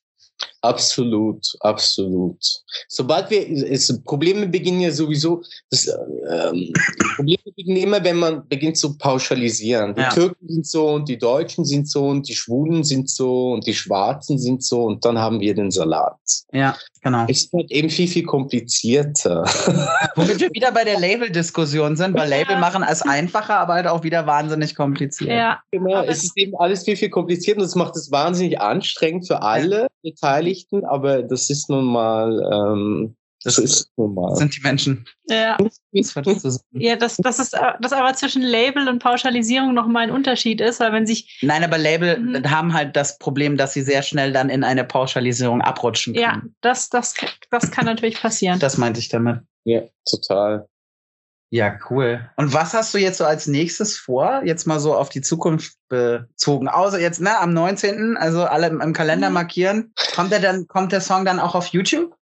Absolut, absolut. Sobald wir, es, Probleme beginnen ja sowieso, das, ähm, Probleme beginnen immer, wenn man beginnt zu pauschalisieren. Die Ja. Türken sind so und die Deutschen sind so und die Schwulen sind so und die Schwarzen sind so und dann haben wir den Salat. Ja, genau. Es ist halt eben viel, viel komplizierter. Womit wir wieder bei der Label-Diskussion sind, weil Label Ja. machen es einfacher, aber halt auch wieder wahnsinnig kompliziert. Ja, Genau, Aber- es ist eben alles viel, viel komplizierter und es macht es wahnsinnig anstrengend für alle Beteiligten, aber das ist nun mal, ähm, das Das ist nun mal. sind die Menschen. ja. Das. Ja, dass, es äh, dass aber zwischen Label und Pauschalisierung nochmal ein Unterschied ist, weil wenn sich, Nein, aber Label Mhm. haben halt das Problem, dass sie sehr schnell dann in eine Pauschalisierung abrutschen ja, können. das, das, das kann natürlich passieren. Das meinte ich damit. Ja, total. Ja, cool. Und was hast du jetzt so als nächstes vor? Jetzt mal so auf die Zukunft bezogen. Außer jetzt, ne, am 19., also alle im, im Kalender Mhm. markieren. Kommt der dann, kommt der Song dann auch auf YouTube?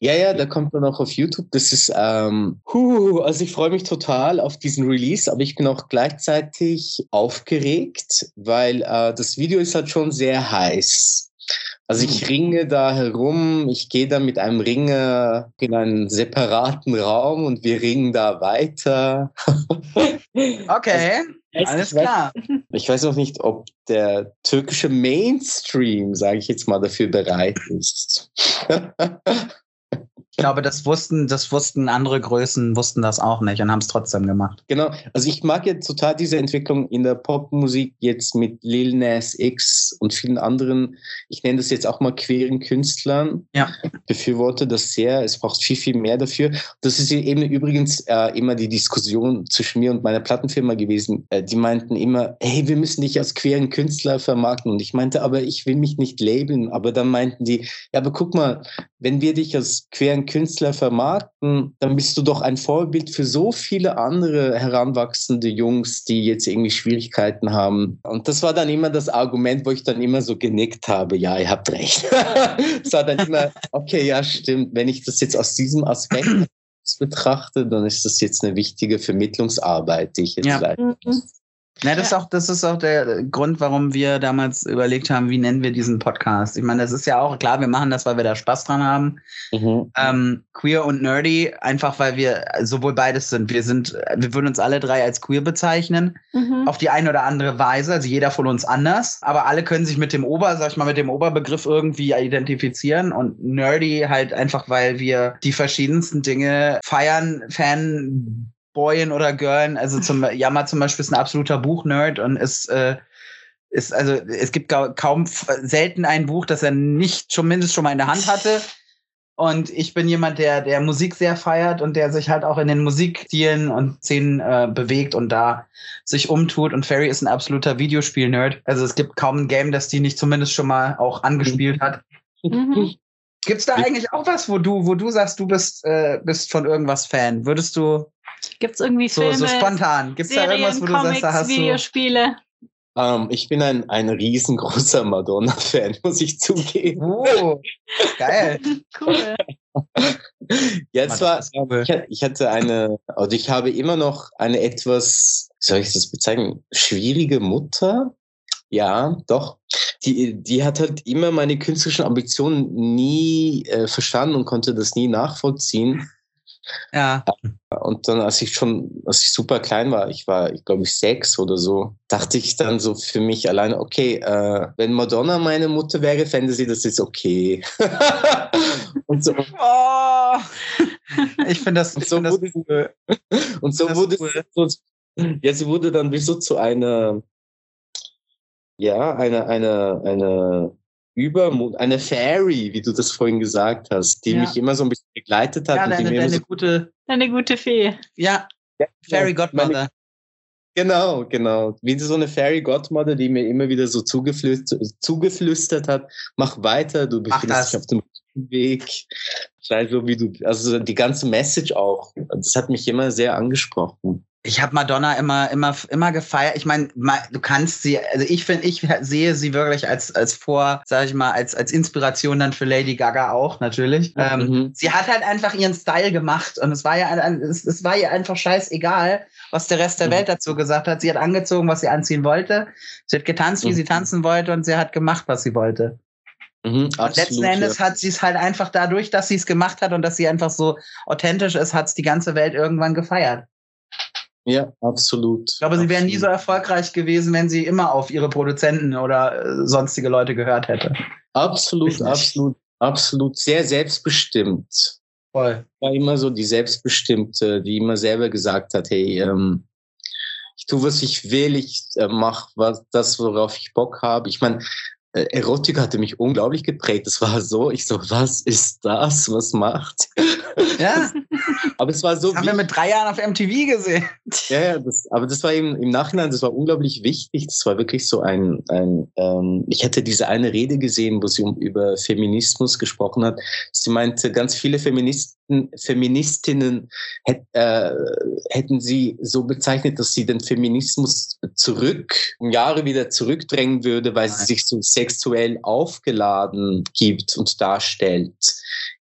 Ja, ja, da kommt man auch auf YouTube. Das ist, ähm, huh, also ich freue mich total auf diesen Release, aber ich bin auch gleichzeitig aufgeregt, weil äh, das Video ist halt schon sehr heiß. Also ich ringe da herum, ich gehe da mit einem Ringer in einen separaten Raum und wir ringen da weiter. Okay, Also, alles weiß- klar. Ich weiß noch nicht, ob der türkische Mainstream, sage ich jetzt mal, dafür bereit ist. Ich glaube, das wussten, das wussten andere Größen, wussten das auch nicht und haben es trotzdem gemacht. Genau, also ich mag jetzt total diese Entwicklung in der Popmusik jetzt mit Lil Nas X und vielen anderen, ich nenne das jetzt auch mal queeren Künstlern. Ja. Befürworte das sehr, es braucht viel, viel mehr dafür. Das ist eben übrigens äh, immer die Diskussion zwischen mir und meiner Plattenfirma gewesen. Äh, die meinten immer, hey, wir müssen dich als queeren Künstler vermarkten. Und ich meinte, aber ich will mich nicht labeln. Aber dann meinten die, ja, aber guck mal, wenn wir dich als queeren Künstler vermarkten, dann bist du doch ein Vorbild für so viele andere heranwachsende Jungs, die jetzt irgendwie Schwierigkeiten haben. Und das war dann immer das Argument, wo ich dann immer so genickt habe, ja, ihr habt recht. Es war dann immer, okay, ja, stimmt. Wenn ich das jetzt aus diesem Aspekt betrachte, dann ist das jetzt eine wichtige Vermittlungsarbeit, die ich jetzt Ja. leisten Mhm. muss. Na, das ist auch, das ist auch der Grund, warum wir damals überlegt haben, wie nennen wir diesen Podcast. Ich meine, das ist ja auch klar, wir machen das, weil wir da Spaß dran haben. Mhm. Ähm, queer und nerdy, einfach weil wir sowohl beides sind. Wir sind, wir würden uns alle drei als queer bezeichnen, Mhm. auf die eine oder andere Weise, also jeder von uns anders. Aber alle können sich mit dem Ober, sag ich mal, mit dem Oberbegriff irgendwie identifizieren und nerdy halt einfach, weil wir die verschiedensten Dinge feiern, Fan, Boyen oder Girlen. Also zum Jammer zum Beispiel ist ein absoluter Buchnerd und ist, äh, ist, also es gibt kaum selten ein Buch, das er nicht schon mindestens schon mal in der Hand hatte. Und ich bin jemand, der, der Musik sehr feiert und der sich halt auch in den Musikstilen und Szenen äh, bewegt und da sich umtut. Und Ferry ist ein absoluter Videospiel-Nerd. Also es gibt kaum ein Game, das die nicht zumindest schon mal auch angespielt hat. Mhm. Gibt's da eigentlich auch was, wo du, wo du sagst, du bist, äh, bist von irgendwas Fan? Würdest du Gibt es irgendwie so, Filme, so spontan? Gibt's da Serien, irgendwas, wo du Comics, sagst, da hast du. Videospiele? Ähm, ich bin ein, ein riesengroßer Madonna-Fan, muss ich zugeben. Oh, geil. Cool. Jetzt war, ich hatte eine, also ich habe immer noch eine etwas, wie soll ich das bezeichnen, schwierige Mutter. Ja, doch. Die, die hat halt immer meine künstlerischen Ambitionen nie äh, verstanden und konnte das nie nachvollziehen. Ja. Und dann, als ich schon, als ich super klein war, ich war, ich glaube, ich sechs oder so, dachte ich dann so für mich alleine, okay, äh, wenn Madonna meine Mutter wäre, fände sie das jetzt okay. und so, Oh. Ich finde das, So find wurde- cool. Und so wurde cool. so, ja, sie wurde dann wie so zu einer, ja, eine, eine, eine Übermut, eine Fairy, wie du das vorhin gesagt hast, die Ja. mich immer so ein bisschen begleitet hat Ja, und die deine, mir immer deine so, gute, Eine gute Fee. ja, Fairy Godmother. genau, genau, wie so eine Fairy Godmother, die mir immer wieder so zugeflüstert, zugeflüstert hat, mach weiter, du befindest dich auf dem richtigen Weg. Sei so wie du, also die ganze Message auch, das hat mich immer sehr angesprochen. Ich habe Madonna immer, immer, immer gefeiert. Ich meine, du kannst sie, also ich finde, ich sehe sie wirklich als, als vor, sag ich mal, als, als Inspiration dann für Lady Gaga auch, natürlich. Mhm. Ähm, sie hat halt einfach ihren Style gemacht und es war ja, es, es war ihr einfach scheißegal, was der Rest der mhm. Welt dazu gesagt hat. Sie hat angezogen, was sie anziehen wollte. Sie hat getanzt, wie mhm. sie tanzen wollte und sie hat gemacht, was sie wollte. Mhm, absolut, letzten Endes ja. hat sie es halt einfach dadurch, dass sie es gemacht hat und dass sie einfach so authentisch ist, hat es die ganze Welt irgendwann gefeiert. Ja, absolut. Ich glaube, sie wäre nie so erfolgreich gewesen, wenn sie immer auf ihre Produzenten oder äh, sonstige Leute gehört hätte. Absolut, absolut, absolut. Sehr selbstbestimmt. Voll. War immer so die Selbstbestimmte, die immer selber gesagt hat, hey, ähm, ich tue, was ich will, ich äh, mache was, das, worauf ich Bock habe. Ich meine, Erotik hatte mich unglaublich geprägt. Es war so, ich so, was ist das? Was macht? Ja. aber es war so. Das haben wir mit drei Jahren auf MTV gesehen. Ja, ja, das, aber das war eben im Nachhinein, das war unglaublich wichtig. Das war wirklich so ein, ein ähm, ich hatte diese eine Rede gesehen, wo sie um, über Feminismus gesprochen hat. Sie meinte, ganz viele Feministen, Feministinnen hätt, äh, hätten sie so bezeichnet, dass sie den Feminismus zurück, um Jahre wieder zurückdrängen würde, weil Nein. sie sich so sexuell aufgeladen gibt und darstellt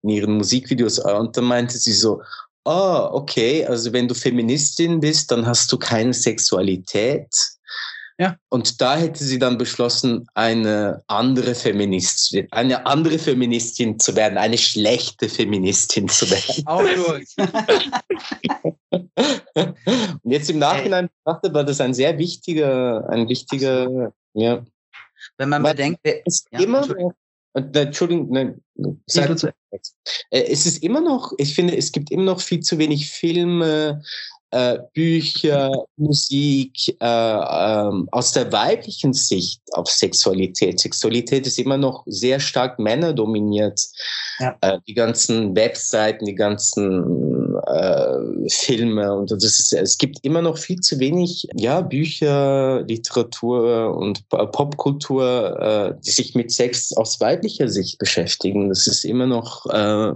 in ihren Musikvideos. Und dann meinte sie so, oh, okay, also wenn du Feministin bist, dann hast du keine Sexualität. Ja. Und da hätte sie dann beschlossen, eine andere Feministin, eine andere Feministin zu werden, eine schlechte Feministin zu werden. Auch. Und jetzt im Nachhinein betrachtet war das ein sehr wichtiger, ein wichtiger, ja. Wenn man bedenkt, es ja, immer, Entschuldigung, nein, äh, es ist immer noch, ich finde, es gibt immer noch viel zu wenig Filme, äh, Bücher, Musik äh, ähm, aus der weiblichen Sicht auf Sexualität. Sexualität ist immer noch sehr stark männerdominiert. Ja. Äh, die ganzen Webseiten, die ganzen äh, Filme und das ist, es gibt immer noch viel zu wenig ja, Bücher, Literatur und Popkultur, äh, die sich mit Sex aus weiblicher Sicht beschäftigen. Das ist immer noch, äh,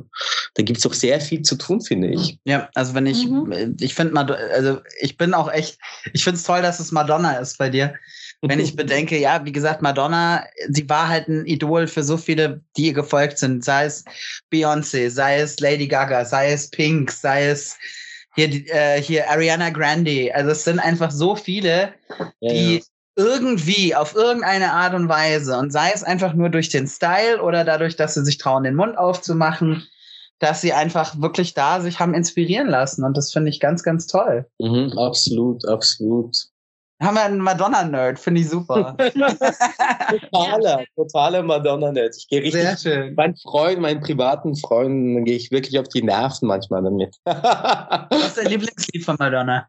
da gibt es auch sehr viel zu tun, finde ich. Ja, also wenn ich, mhm. ich finde mal, also ich bin auch echt, ich finde es toll, dass es Madonna ist bei dir. Wenn ich bedenke, ja, wie gesagt, Madonna, sie war halt ein Idol für so viele, die ihr gefolgt sind, sei es Beyoncé, sei es Lady Gaga, sei es Pink, sei es hier, äh, hier Ariana Grande. Also es sind einfach so viele, ja, die ja. irgendwie auf irgendeine Art und Weise und sei es einfach nur durch den Style oder dadurch, dass sie sich trauen, den Mund aufzumachen, dass sie einfach wirklich da sich haben inspirieren lassen. Und das finde ich ganz, ganz toll. Mhm, absolut, absolut. Haben wir einen Madonna-Nerd, finde ich super. totaler, totaler Madonna-Nerd. Ich gehe richtig, Sehr schön. meinen Freunden, meinen privaten Freunden, gehe ich wirklich auf die Nerven manchmal damit. Was ist dein Lieblingslied von Madonna?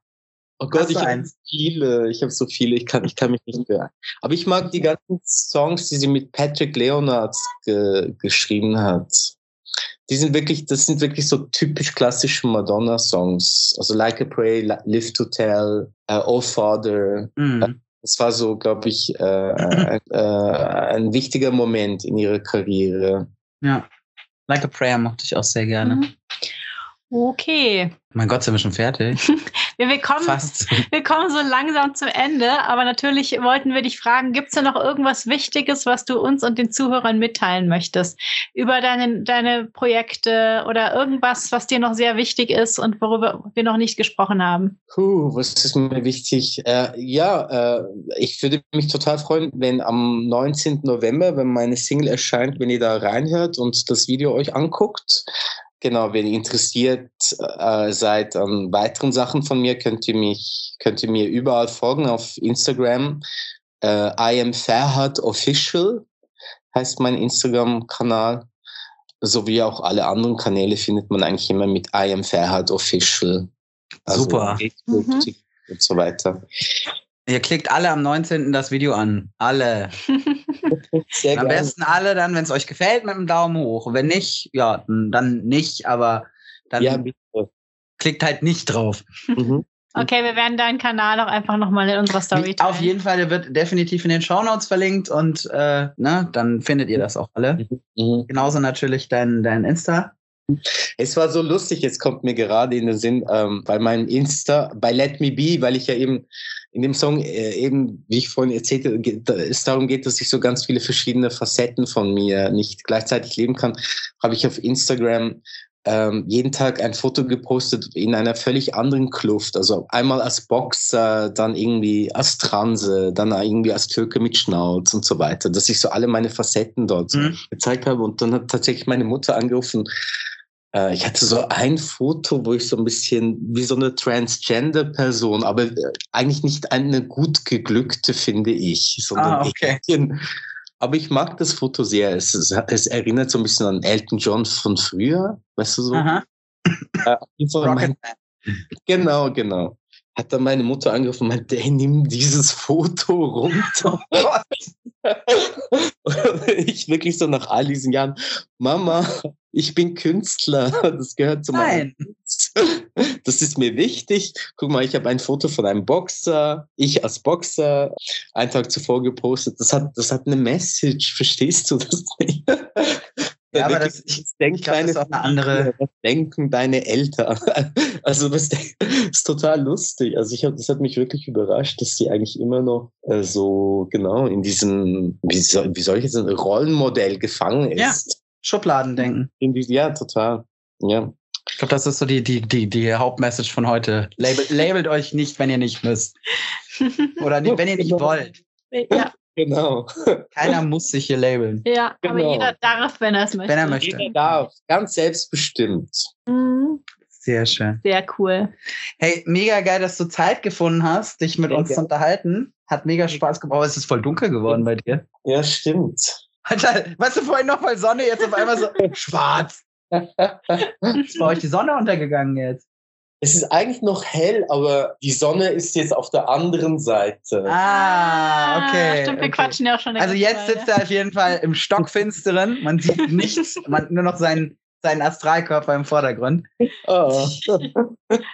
Oh Gott, ich habe viele, ich habe so viele, ich kann, ich kann mich nicht mehr. Aber ich mag die ganzen Songs, die sie mit Patrick Leonard ge geschrieben hat die sind wirklich, das sind wirklich so typisch klassische Madonna-Songs. Also Like a Pray, Live to Tell, uh, Oh Father. Mm. Das war so, glaube ich, äh, äh, ein wichtiger Moment in ihrer Karriere. Ja. Like a Prayer mochte ich auch sehr gerne. Mhm. Okay. Mein Gott, sind wir schon fertig? wir, wir, kommen, Fast. wir kommen so langsam zum Ende, aber natürlich wollten wir dich fragen, gibt es da noch irgendwas Wichtiges, was du uns und den Zuhörern mitteilen möchtest? Über deine, deine Projekte oder irgendwas, was dir noch sehr wichtig ist und worüber wir noch nicht gesprochen haben? Puh, was ist mir wichtig? Äh, ja, äh, ich würde mich total freuen, wenn am 19. November, wenn meine Single erscheint, wenn ihr da reinhört und das Video euch anguckt. Genau, wenn ihr interessiert äh, seid an weiteren Sachen von mir, könnt ihr mich, könnt ihr mir überall folgen auf Instagram. Äh, I am Ferhat Official heißt mein Instagram-Kanal. Sowie auch alle anderen Kanäle findet man eigentlich immer mit I am Ferhat Official. Also Super. Facebook, mhm. und so weiter. Ihr klickt alle am 19. das Video an. Alle. Sehr am besten alle dann, wenn es euch gefällt, mit einem Daumen hoch. Wenn nicht, ja, dann nicht, aber dann ja, klickt halt nicht drauf. Mhm. Okay, wir werden deinen Kanal auch einfach nochmal in unserer Story teilen. Auf jeden Fall, der wird definitiv in den Show Notes verlinkt und äh, ne, dann findet ihr das auch alle. Mhm. mhm. Genauso natürlich dein, dein Insta. Es war so lustig, jetzt kommt mir gerade in den Sinn, ähm, bei meinem Insta, bei Let Me Be, weil ich ja eben in dem Song äh, eben, wie ich vorhin erzählte, es darum geht, dass ich so ganz viele verschiedene Facetten von mir nicht gleichzeitig leben kann, habe ich auf Instagram ähm, jeden Tag ein Foto gepostet in einer völlig anderen Kluft. Also einmal als Boxer, dann irgendwie als Transe, dann irgendwie als Türke mit Schnauz und so weiter, dass ich so alle meine Facetten dort mhm. gezeigt habe. Und dann hat tatsächlich meine Mutter angerufen. Äh, ich hatte so ein Foto, wo ich so ein bisschen wie so eine Transgender-Person, aber äh, eigentlich nicht eine gut geglückte, finde ich, sondern ah, okay. Bisschen, aber ich mag das Foto sehr. Es, es, erinnert so ein bisschen an Elton John von früher, weißt du so? Aha. Äh, genau, genau. Hat dann meine Mutter angerufen und meinte, hey, nimm dieses Foto runter. und ich wirklich so nach all diesen Jahren, Mama, ich bin Künstler. Das gehört zu meinem. Das ist mir wichtig. Guck mal, ich habe ein Foto von einem Boxer, ich als Boxer, einen Tag zuvor gepostet. Das hat, das hat eine Message. Verstehst du das nicht? Ja, aber das, ich, denke, glaub, das ist auch eine andere. Was denken deine Eltern? Also das ist total lustig. Also ich hab, das hat mich wirklich überrascht, dass sie eigentlich immer noch äh, so genau in diesem, wie soll, wie soll ich jetzt sagen, Rollenmodell gefangen ist. Ja, Schubladen denken. In die, ja, total. Ja. Ich glaube, das ist so die, die, die, die Hauptmessage von heute. Label, labelt euch nicht, wenn ihr nicht müsst. Oder nicht, wenn ihr nicht wollt. Ja. Genau. Keiner muss sich hier labeln. Ja, genau. aber jeder darf, wenn er es möchte. Wenn er möchte. Jeder darf. Ganz selbstbestimmt. Mhm. Sehr schön. Sehr cool. Hey, mega geil, dass du Zeit gefunden hast, dich mit ja, uns zu unterhalten. Hat mega Spaß gemacht. Oh, es ist voll dunkel geworden bei dir. Ja, stimmt. Alter, weißt du, vorhin noch mal Sonne, jetzt auf einmal so schwarz. ist bei euch die Sonne untergegangen jetzt? Es ist eigentlich noch hell, aber die Sonne ist jetzt auf der anderen Seite. Ah, okay. Stimmt, wir okay. quatschen ja auch schon. Also jetzt Zeit, sitzt er auf jeden Fall im Stockfinsteren. Man sieht nichts, man, nur noch seinen, seinen Astralkörper im Vordergrund. Oh.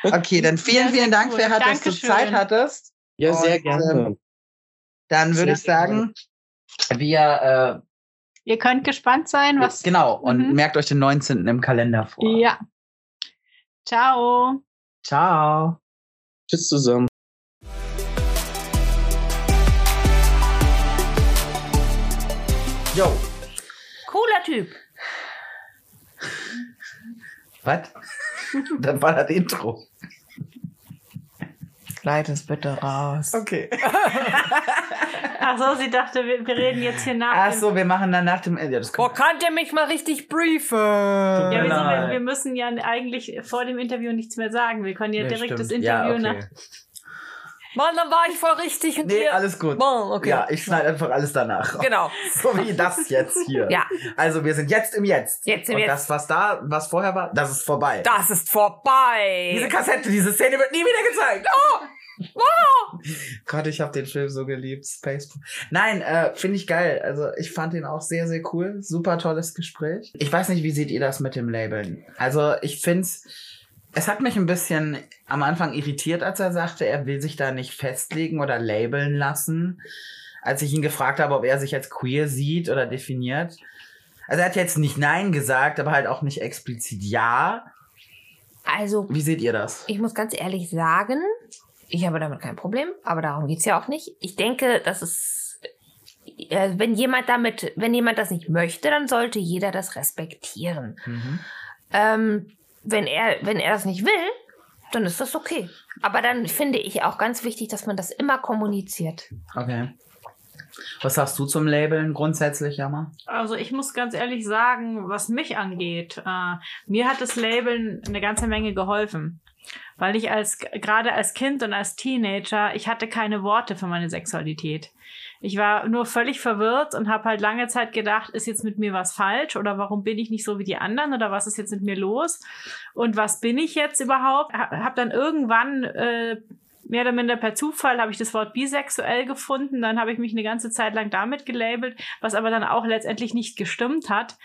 Okay, dann vielen, vielen Dank, cool. Ferhat, dass du Zeit hattest. Ja, sehr Und, gerne. Ähm, dann würde ich sagen, wir... Äh, Ihr könnt gespannt sein, was... Genau, und mhm. merkt euch den 19. im Kalender vor. Ja. Ciao. Ciao. Tschüss zusammen. Jo. Cooler Typ. Was? Dann war das Intro. Schneid es bitte raus. Okay. Ach so, sie dachte, wir, wir reden jetzt hier nach. Ach so, wir machen dann nach dem. Ja, das Boah, kann der mich mal richtig briefen? Ja, wieso, wir, wir, müssen ja eigentlich vor dem Interview nichts mehr sagen. Wir können ja, ja direkt stimmt. das Interview ja, okay. nach. Mann, dann war ich voll richtig und Nee, ihr... alles gut. Mann, okay. Ja, ich schneide einfach alles danach. Genau. So wie das jetzt hier. ja. Also wir sind jetzt im Jetzt. Jetzt im und Jetzt. das, was da, was vorher war, das ist vorbei. Das ist vorbei. Diese Kassette, diese Szene wird nie wieder gezeigt. Oh! Oh! Gott, ich habe den Film so geliebt. Space. Nein, äh, finde ich geil. Also ich fand ihn auch sehr, sehr cool. Super tolles Gespräch. Ich weiß nicht, wie seht ihr das mit dem Labeln? Also ich finde es hat mich ein bisschen am Anfang irritiert, als er sagte, er will sich da nicht festlegen oder labeln lassen. Als ich ihn gefragt habe, ob er sich als queer sieht oder definiert. Also er hat jetzt nicht Nein gesagt, aber halt auch nicht explizit Ja. Also. Wie seht ihr das? Ich muss ganz ehrlich sagen, ich habe damit kein Problem, aber darum geht's ja auch nicht. Ich denke, dass es, äh, wenn jemand damit, wenn jemand das nicht möchte, dann sollte jeder das respektieren. Mhm. Ähm, wenn er, wenn er das nicht will, dann ist das okay. Aber dann finde ich auch ganz wichtig, dass man das immer kommuniziert. Okay. Was sagst du zum Labeln grundsätzlich, Jammer? Also ich muss ganz ehrlich sagen, was mich angeht, äh, mir hat das Labeln eine ganze Menge geholfen weil ich als gerade als Kind und als Teenager, ich hatte keine Worte für meine Sexualität. Ich war nur völlig verwirrt und habe halt lange Zeit gedacht, ist jetzt mit mir was falsch oder warum bin ich nicht so wie die anderen oder was ist jetzt mit mir los und was bin ich jetzt überhaupt? Habe dann irgendwann äh, mehr oder minder per Zufall habe ich das Wort bisexuell gefunden, dann habe ich mich eine ganze Zeit lang damit gelabelt, was aber dann auch letztendlich nicht gestimmt hat.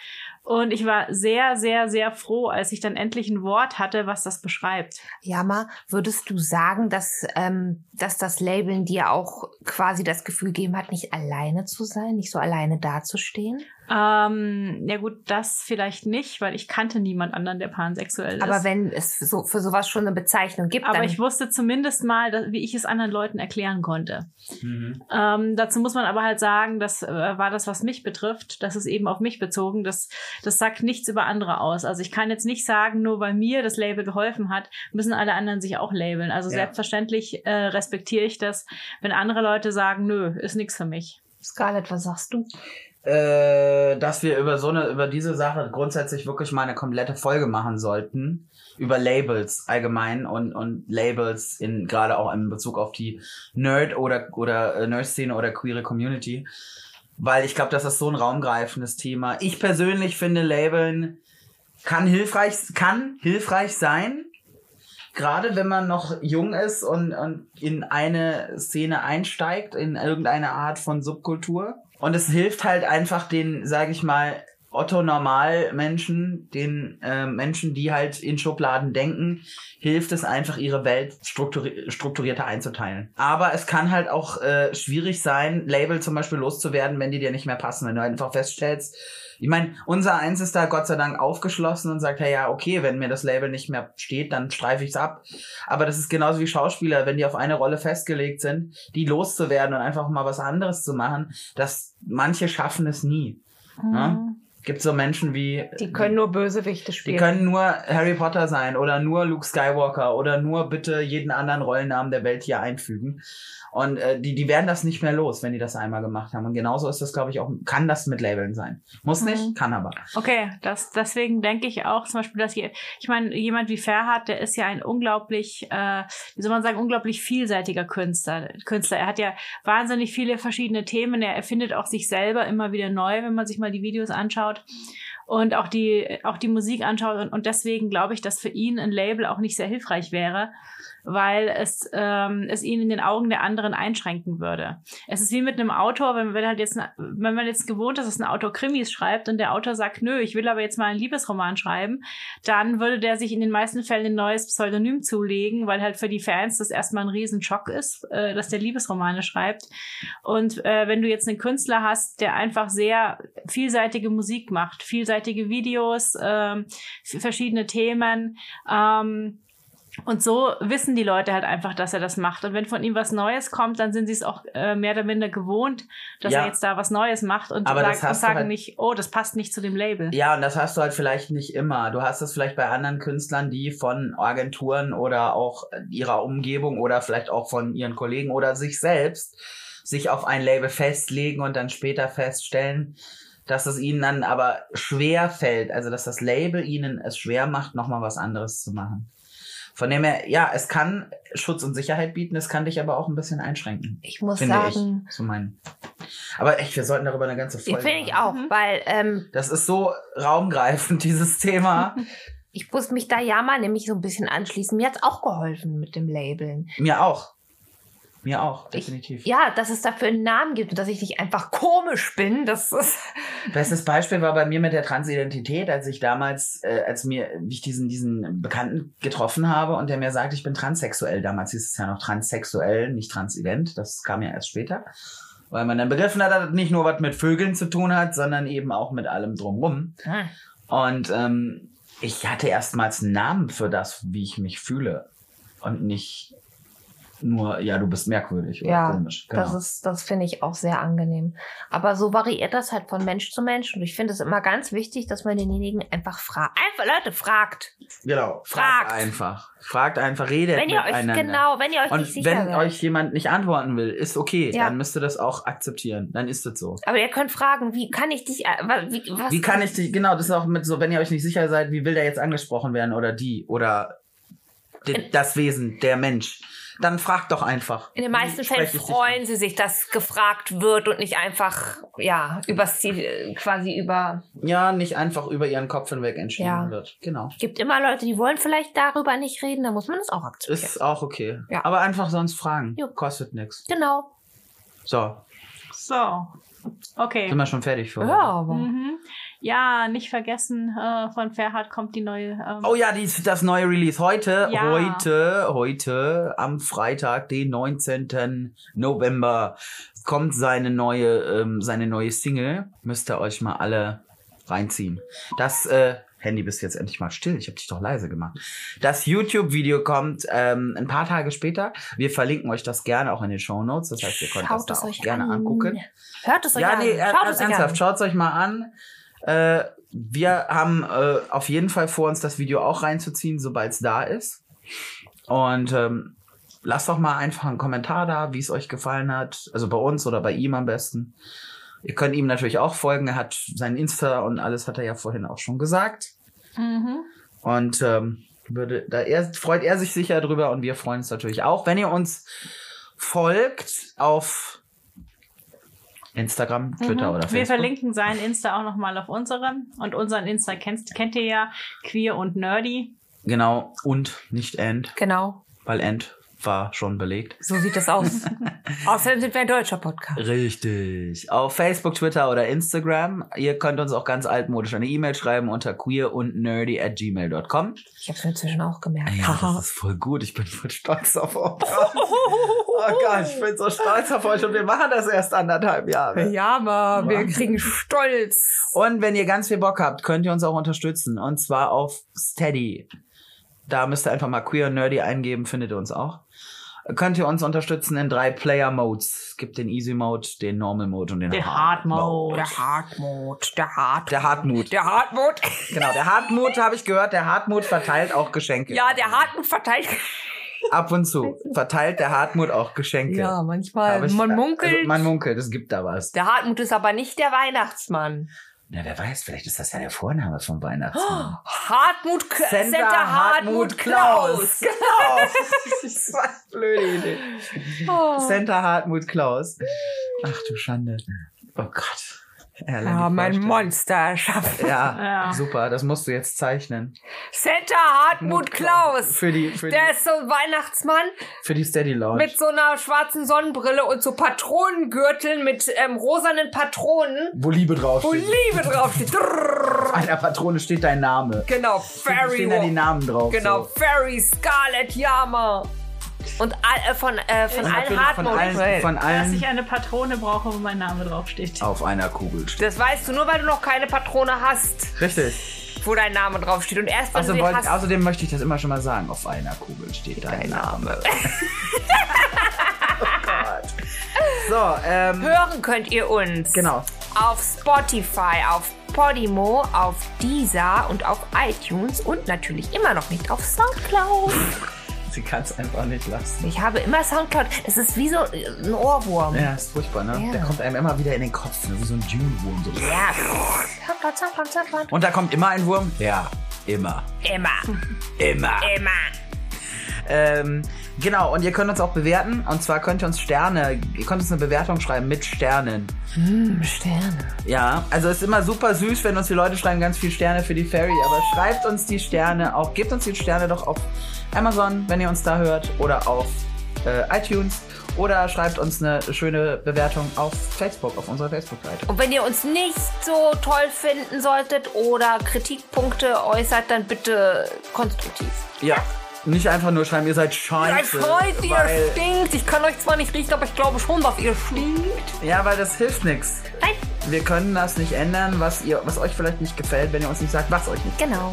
Und ich war sehr, sehr, sehr froh, als ich dann endlich ein Wort hatte, was das beschreibt. Jama, würdest du sagen, dass, ähm, dass das Labeln dir auch quasi das Gefühl gegeben hat, nicht alleine zu sein, nicht so alleine dazustehen? Ähm, ja gut, das vielleicht nicht, weil ich kannte niemand anderen, der pansexuell ist. Aber wenn es so, für sowas schon eine Bezeichnung gibt, Aber dann ich wusste zumindest mal, dass, wie ich es anderen Leuten erklären konnte. Mhm. Ähm, dazu muss man aber halt sagen, das äh, war das, was mich betrifft. Das ist eben auf mich bezogen. Das, das sagt nichts über andere aus. Also ich kann jetzt nicht sagen, nur weil mir das Label geholfen hat, müssen alle anderen sich auch labeln. Also Ja. selbstverständlich äh, respektiere ich das, wenn andere Leute sagen, nö, ist nichts für mich. Scarlett, was sagst du? Äh, dass wir über so eine, über diese Sache grundsätzlich wirklich mal eine komplette Folge machen sollten. Über Labels allgemein und, und Labels in, gerade auch in Bezug auf die Nerd oder, oder äh, Nerd-Szene oder queere Community. Weil ich glaube, das ist so ein raumgreifendes Thema. Ich persönlich finde Labeln kann hilfreich, kann hilfreich sein. Gerade wenn man noch jung ist und, und in eine Szene einsteigt, in irgendeine Art von Subkultur. Und es hilft halt einfach den, sage ich mal, Otto Normalmenschen, den äh, Menschen, die halt in Schubladen denken, hilft es einfach, ihre Welt strukturi strukturierter einzuteilen. Aber es kann halt auch äh, schwierig sein, Label zum Beispiel loszuwerden, wenn die dir nicht mehr passen. Wenn du einfach feststellst, ich meine, unser Eins ist da Gott sei Dank aufgeschlossen und sagt, hey, ja, okay, wenn mir das Label nicht mehr steht, dann streife ich's ab. Aber das ist genauso wie Schauspieler, wenn die auf eine Rolle festgelegt sind, die loszuwerden und einfach mal was anderes zu machen, dass manche schaffen es nie. Ja? Gibt so Menschen wie Die können nur Bösewichte die spielen. können nur Harry Potter sein oder nur Luke Skywalker oder nur bitte jeden anderen Rollennamen der Welt hier einfügen. Und äh, die, die werden das nicht mehr los, wenn die das einmal gemacht haben. Und genauso ist das, glaube ich, auch, kann das mit Labeln sein. Muss nicht, kann aber. Okay, das, deswegen denke ich auch zum Beispiel, dass je, ich meine, jemand wie Ferhat, der ist ja ein unglaublich, äh, wie soll man sagen, unglaublich vielseitiger Künstler. Künstler. Er hat ja wahnsinnig viele verschiedene Themen. Er erfindet auch sich selber immer wieder neu, wenn man sich mal die Videos anschaut und auch die, auch die Musik anschaut. Und, und deswegen glaube ich, dass für ihn ein Label auch nicht sehr hilfreich wäre, weil es, ähm, es ihn in den Augen der anderen einschränken würde. Es ist wie mit einem Autor, wenn, wenn halt jetzt, wenn man jetzt gewohnt ist, dass ein Autor Krimis schreibt und der Autor sagt, nö, ich will aber jetzt mal einen Liebesroman schreiben, dann würde der sich in den meisten Fällen ein neues Pseudonym zulegen, weil halt für die Fans das erstmal ein Riesenschock ist, äh, dass der Liebesromane schreibt. Und äh, wenn du jetzt einen Künstler hast, der einfach sehr vielseitige Musik macht, vielseitige Videos, ähm, verschiedene Themen, ähm, und so wissen die Leute halt einfach, dass er das macht. Und wenn von ihm was Neues kommt, dann sind sie es auch äh, mehr oder minder gewohnt, dass Ja. er jetzt da was Neues macht und, Aber das sagt, und sagen halt- nicht, oh, das passt nicht zu dem Label. Ja, und das hast du halt vielleicht nicht immer. Du hast es vielleicht bei anderen Künstlern, die von Agenturen oder auch ihrer Umgebung oder vielleicht auch von ihren Kollegen oder sich selbst sich auf ein Label festlegen und dann später feststellen, dass es ihnen dann aber schwer fällt, also dass das Label ihnen es schwer macht, nochmal was anderes zu machen. Von dem her, ja, es kann Schutz und Sicherheit bieten, es kann dich aber auch ein bisschen einschränken. Ich muss Finde sagen, ich. So mein. Aber echt, wir sollten darüber eine ganze ich Folge finde ich auch, Mhm. weil ähm, Das ist so raumgreifend, dieses Thema. ich muss mich da ja mal nämlich so ein bisschen anschließen. Mir hat's auch geholfen mit dem Labeln. Mir auch. Mir auch, definitiv. Ja, dass es dafür einen Namen gibt und dass ich nicht einfach komisch bin, das ist. Bestes Beispiel war bei mir mit der Transidentität, als ich damals, äh, als mir, wie ich diesen, diesen Bekannten getroffen habe und der mir sagte, ich bin transsexuell. Damals hieß es ja noch transsexuell, nicht transident. Das kam ja erst später. Weil man dann begriffen hat, dass das nicht nur was mit Vögeln zu tun hat, sondern eben auch mit allem drumrum. Hm. Und ähm, ich hatte erstmals einen Namen für das, wie ich mich fühle. Und nicht nur, ja, du bist merkwürdig oder Ja, komisch. Genau. Das ist, das finde ich auch sehr angenehm. Aber so variiert das halt von Mensch zu Mensch. Und ich finde es immer ganz wichtig, dass man denjenigen einfach fragt. Einfach Leute fragt. Genau. Fragt Fragt. einfach. Fragt einfach, redet Wenn ihr euch, miteinander. genau, wenn ihr euch nicht Und sicher wenn seid. euch jemand nicht antworten will, ist okay, Ja. dann müsst ihr das auch akzeptieren. Dann ist es so. Aber ihr könnt fragen, wie kann ich dich, äh, wie, was, Wie kann ich dich, genau, das ist auch mit so, wenn ihr euch nicht sicher seid, wie will der jetzt angesprochen werden oder die oder das Wesen, der Mensch, dann fragt doch einfach. in den meisten Fällen freuen sie sich, dass gefragt wird und nicht einfach, ja, übers Ziel, quasi über? Ja, nicht einfach über ihren Kopf hinweg entschieden Ja. wird. Genau. gibt immer Leute, die wollen vielleicht darüber nicht reden, da muss man das auch akzeptieren. Ist auch okay. Ja. Aber einfach sonst fragen. Jo. Kostet nichts. genau. So, So. Okay. sind wir schon fertig für Ja, heute. aber. Mhm. Ja, nicht vergessen, äh, von Ferhat kommt die neue. Ähm, Oh ja, dies, das neue Release. Heute, Ja. heute, heute, am Freitag, den 19. November, kommt seine neue, ähm, seine neue Single. Müsst ihr euch mal alle reinziehen. Das äh, Handy bist jetzt endlich mal still. Ich habe dich doch leise gemacht. Das YouTube-Video kommt ähm, ein paar Tage später. Wir verlinken euch das gerne auch in den Show Notes. Das heißt, ihr könnt Schaut das da auch gerne an. angucken. Hört es euch Ja, an. nee, er- Schaut es euch ernsthaft, an. schaut es euch mal an. Äh, wir haben äh, auf jeden Fall vor, uns das Video auch reinzuziehen, sobald es da ist. Und ähm, lasst doch mal einfach einen Kommentar da, wie es euch gefallen hat. Also bei uns oder bei ihm am besten. Ihr könnt ihm natürlich auch folgen. Er hat sein Insta und alles hat er ja vorhin auch schon gesagt. Mhm. Und ähm, würde, da er, freut er sich sicher drüber und wir freuen uns natürlich auch. Wenn ihr uns folgt auf Instagram, Twitter Mhm. oder Wir Facebook. verlinken seinen Insta auch nochmal auf unserem. Und unseren Insta kennt, kennt ihr ja, queer und nerdy. Genau, und nicht End, Genau. weil End war schon belegt. So sieht das aus. Außerdem sind wir ein deutscher Podcast. Richtig. Auf Facebook, Twitter oder Instagram. Ihr könnt uns auch ganz altmodisch eine E-Mail schreiben unter queer und nerdy at gmail.com. Ich habe es inzwischen auch gemerkt. Ja, das ist voll gut. Ich bin voll stolz auf euch. Oh Gott, ich bin so stolz auf euch und wir machen das erst anderthalb Jahre. ja, aber wir kriegen Stolz. Und wenn ihr ganz viel Bock habt, könnt ihr uns auch unterstützen. Und zwar auf Steady. Da müsst ihr einfach mal Queer und Nerdy eingeben, findet ihr uns auch. Könnt ihr uns unterstützen in drei Player-Modes. Es gibt den Easy Mode, den Normal Mode und den Der Hard Hard Mode. Der Hartmut, der Hart. Der Hardmut. Der Hartmut. Genau, der Hardmut habe ich gehört. Der Hardmut verteilt auch Geschenke. Ja, der Hartmut verteilt. Ab und zu verteilt der Hardmut auch Geschenke. Ja, manchmal. Ich- man munkelt. Also man munkelt, es gibt da was. der Hartmut ist aber nicht der Weihnachtsmann. Na, wer weiß, vielleicht ist das ja der Vorname vom Weihnachtsmann. Hartmut, K Center Center Hartmut Klaus. Genau. das war eine blöde Idee. Oh. Center Hartmut Klaus. Ach du Schande. Oh Gott. Ja, die mein. Monster schafft. Ja, Ja. super. Das musst du jetzt zeichnen. Center Hartmut Klaus. Für die, für Der die, ist so ein Weihnachtsmann für die Steady Lounge. mit so einer schwarzen Sonnenbrille und so Patronengürteln mit ähm, rosanen Patronen, wo Liebe drauf wo Liebe draufsteht. Auf einer Patrone steht dein Name. Genau, Da stehen da die Fairy. Namen drauf. Genau, So. Fairy, Scarlet, Yama. Und all, äh, von, äh, von Und allen von allen, Hartmut. von Dass allen ich eine Patrone brauche, wo mein Name draufsteht. auf einer Kugel steht. Das weißt du nur, weil du noch keine Patrone hast, Richtig. wo dein Name draufsteht. Und erst wenn Also du sie wollt, hast, außerdem möchte ich das immer schon mal sagen. Auf einer Kugel steht dein dein Name. Name. So, ähm, Hören könnt ihr uns genau. auf Spotify, auf Podimo, auf Deezer und auf iTunes und natürlich immer noch nicht auf Soundcloud. Sie kann es einfach nicht lassen. Ich habe immer Soundcloud. Das ist wie so ein Ohrwurm. Ja, ist furchtbar, ne? Ja. Der kommt einem immer wieder in den Kopf, ne? wie so ein Dune-Wurm. So. Ja. Soundcloud, Soundcloud, Soundcloud. Und da kommt immer ein Wurm? Ja, immer. Immer, Immer. immer. Ähm, genau, und ihr könnt uns auch bewerten. Und zwar könnt ihr uns Sterne, ihr könnt uns eine Bewertung schreiben mit Sternen. Hm, Sterne. Ja, also es ist immer super süß, wenn uns die Leute schreiben, ganz viel Sterne für die Fairy, aber schreibt uns die Sterne auch, gebt uns die Sterne doch auf Amazon, wenn ihr uns da hört, oder auf äh, iTunes, oder schreibt uns eine schöne Bewertung auf Facebook, auf unserer Facebook-Seite. Und wenn ihr uns nicht so toll finden solltet oder Kritikpunkte äußert, dann bitte konstruktiv. Ja, nicht einfach nur schreiben, ihr seid Ihr scheiße. freut, ihr stinkt. Ich kann euch zwar nicht riechen, aber ich glaube schon, dass ihr stinkt. ja, weil das hilft nichts. Wir können das nicht ändern, was ihr, was euch vielleicht nicht gefällt, wenn ihr uns nicht sagt, was euch nicht. Genau.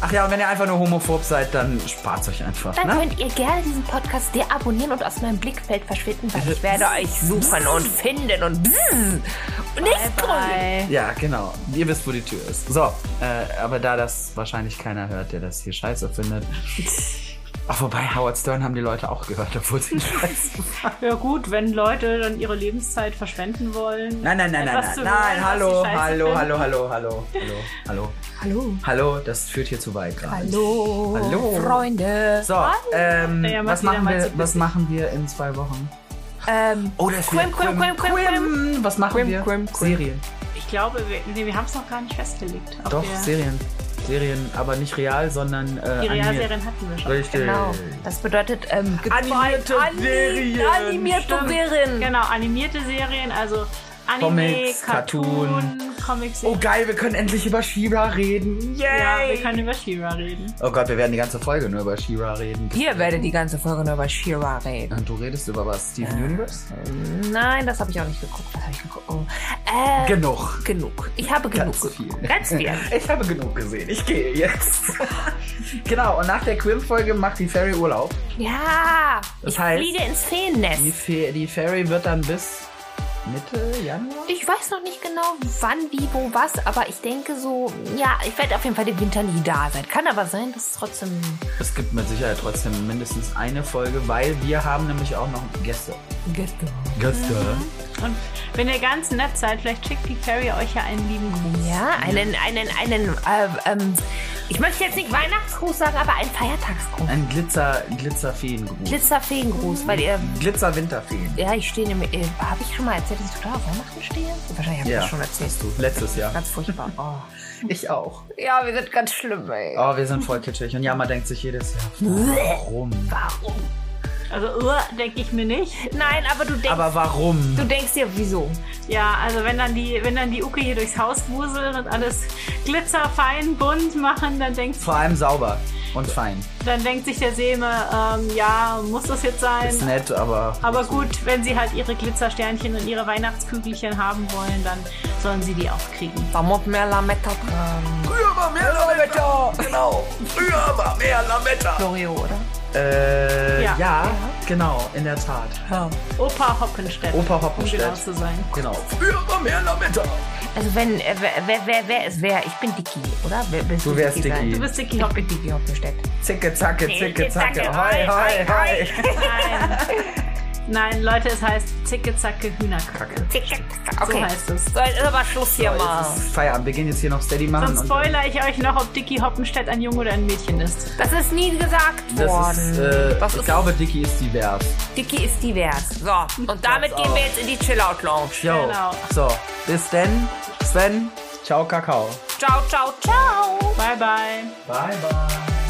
Ach ja, und wenn ihr einfach nur homophob seid, dann spart euch einfach. Dann Ne? könnt ihr gerne diesen Podcast deabonnieren und aus meinem Blickfeld verschwinden, weil ich werde euch suchen und finden und bzzz nicht. Bye. Ja, genau. Ihr wisst, wo die Tür ist. So, äh, aber da das wahrscheinlich keiner hört, der das hier scheiße findet. Ach, wobei Howard Stern haben die Leute auch gehört, obwohl sie ihn scheiße. Ja gut, wenn Leute dann ihre Lebenszeit verschwenden wollen. Nein, nein, nein, nein, nein, nein, hallo, hallo, hallo, hallo, hallo, hallo, hallo, Hallo. hallo, das führt hier zu weit gerade. Hallo. Hallo. Freunde. So, ähm, Ja, was, machen wir, was machen wir in zwei Wochen? Ähm, Oh, das Quim, Quim, Quim, Quim, Quim. Was machen Quim, wir? Quim, Quim. Serien. Ich glaube, wir, nee, wir haben es noch gar nicht festgelegt. Doch, wir, Serien. Serien, aber nicht real, sondern äh, Die animiert. Realserien hatten wir schon. Richtig. genau. Das bedeutet ähm, Animierte Ani- Serien. Animierte Stimmt. Serien. Genau, animierte Serien, also Anime, Comics, Cartoon, Comics Oh geil, wir können endlich über She-Ra reden. Ja, wir können über She-Ra reden. Oh Gott, wir werden die ganze Folge nur über She-Ra reden. Ihr werdet die ganze Folge nur über She-Ra reden. Und du redest über was? Steven Universe? Nein, das habe ich auch nicht geguckt. Was habe ich geguckt? Oh. Äh, Genug. genug. Ich habe genug. Ganz viel. Ganz viel. Ich habe genug gesehen. Ich gehe jetzt. genau, und nach der Quim-Folge macht die Fairy Urlaub. Ja, Das ich heißt- fliege ins Feennest. Die, Fe die Fairy wird dann bis Mitte Januar? Ich weiß noch nicht genau, wann, wie, wo, was, aber ich denke so, ja, ich werde auf jeden Fall den Winter nie da sein. Kann aber sein, dass es trotzdem. Es gibt mit Sicherheit trotzdem mindestens eine Folge, weil wir haben nämlich auch noch Gäste. Gestern. Gäste? Und wenn ihr ganz nett seid, vielleicht schickt die Fairy euch ja einen lieben Gruß. Ja, einen, einen, einen, äh, ähm, ich möchte jetzt nicht Weihnachtsgruß sagen, aber einen Feiertagsgruß. Ein Glitzer, Glitzerfeengruß. Glitzerfeengruß, weil ihr. Glitzer-Winterfeen. Ja, ich stehe nämlich. Äh, habe ich schon mal erzählt, dass ich total auf Weihnachten stehe? Wahrscheinlich habe ich Ja, das schon erzählt. hast du. Letztes Jahr. Ganz furchtbar. Oh. Ich auch. Ja, wir sind ganz schlimm, ey. Oh, wir sind voll kitschig. Und Jama denkt sich jedes Jahr, warum? Warum? Also, uh, denke ich mir nicht. Nein, aber du denkst. Aber warum? du denkst dir, wieso? Ja, also wenn dann die, wenn dann die Uke hier durchs Haus wuseln und alles glitzerfein, bunt machen, dann denkt, Vor allem sauber und fein. dann denkt sich der Seeme, ähm, ja, muss das jetzt sein? Ist nett, aber. Aber gut, wenn sie halt ihre Glitzersternchen und ihre Weihnachtskügelchen haben wollen, dann sollen sie die auch kriegen. Da muss mehr Lametta dran. Früher war mehr Lametta! Genau. Früher war mehr Lametta! Florio, oder? Äh, ja, Ja. genau, in der Tat. Ja. Opa Hoppenstedt. Opa Um Hoppenstedt. genau zu sein. Genau. Früher mehr Lametta! Also wenn, äh, wer, wer, wer, ist wer? Ich bin Dicky, oder? Wer, bist Du wärst Dicky? Dicky. Du bist Dicky Ich bin Hoppenstedt. Dicky Hoppenstedt. Zicke, zacke, zicke, zacke. Hoi, hoi, hoi. Nein. Leute, es heißt Zicke, Zacke, Hühnerkacke. Tick, So Okay. heißt es. So, jetzt ist aber Schluss hier So, mal. Feierabend. Wir gehen jetzt hier noch Steady machen. Sonst und- spoilere ich euch noch, ob Dicky Hoppenstedt ein Junge oder ein Mädchen ist. Das ist nie gesagt Das worden. ist, äh, das ich ist glaube, Dicky ist divers. Dicky ist divers. So, und damit gehen wir jetzt in die Chill-Out-Lounge. Jo. Genau. So, bis denn. Sven, ciao, Kakao. Ciao, ciao, ciao. Bye, bye. Bye, bye.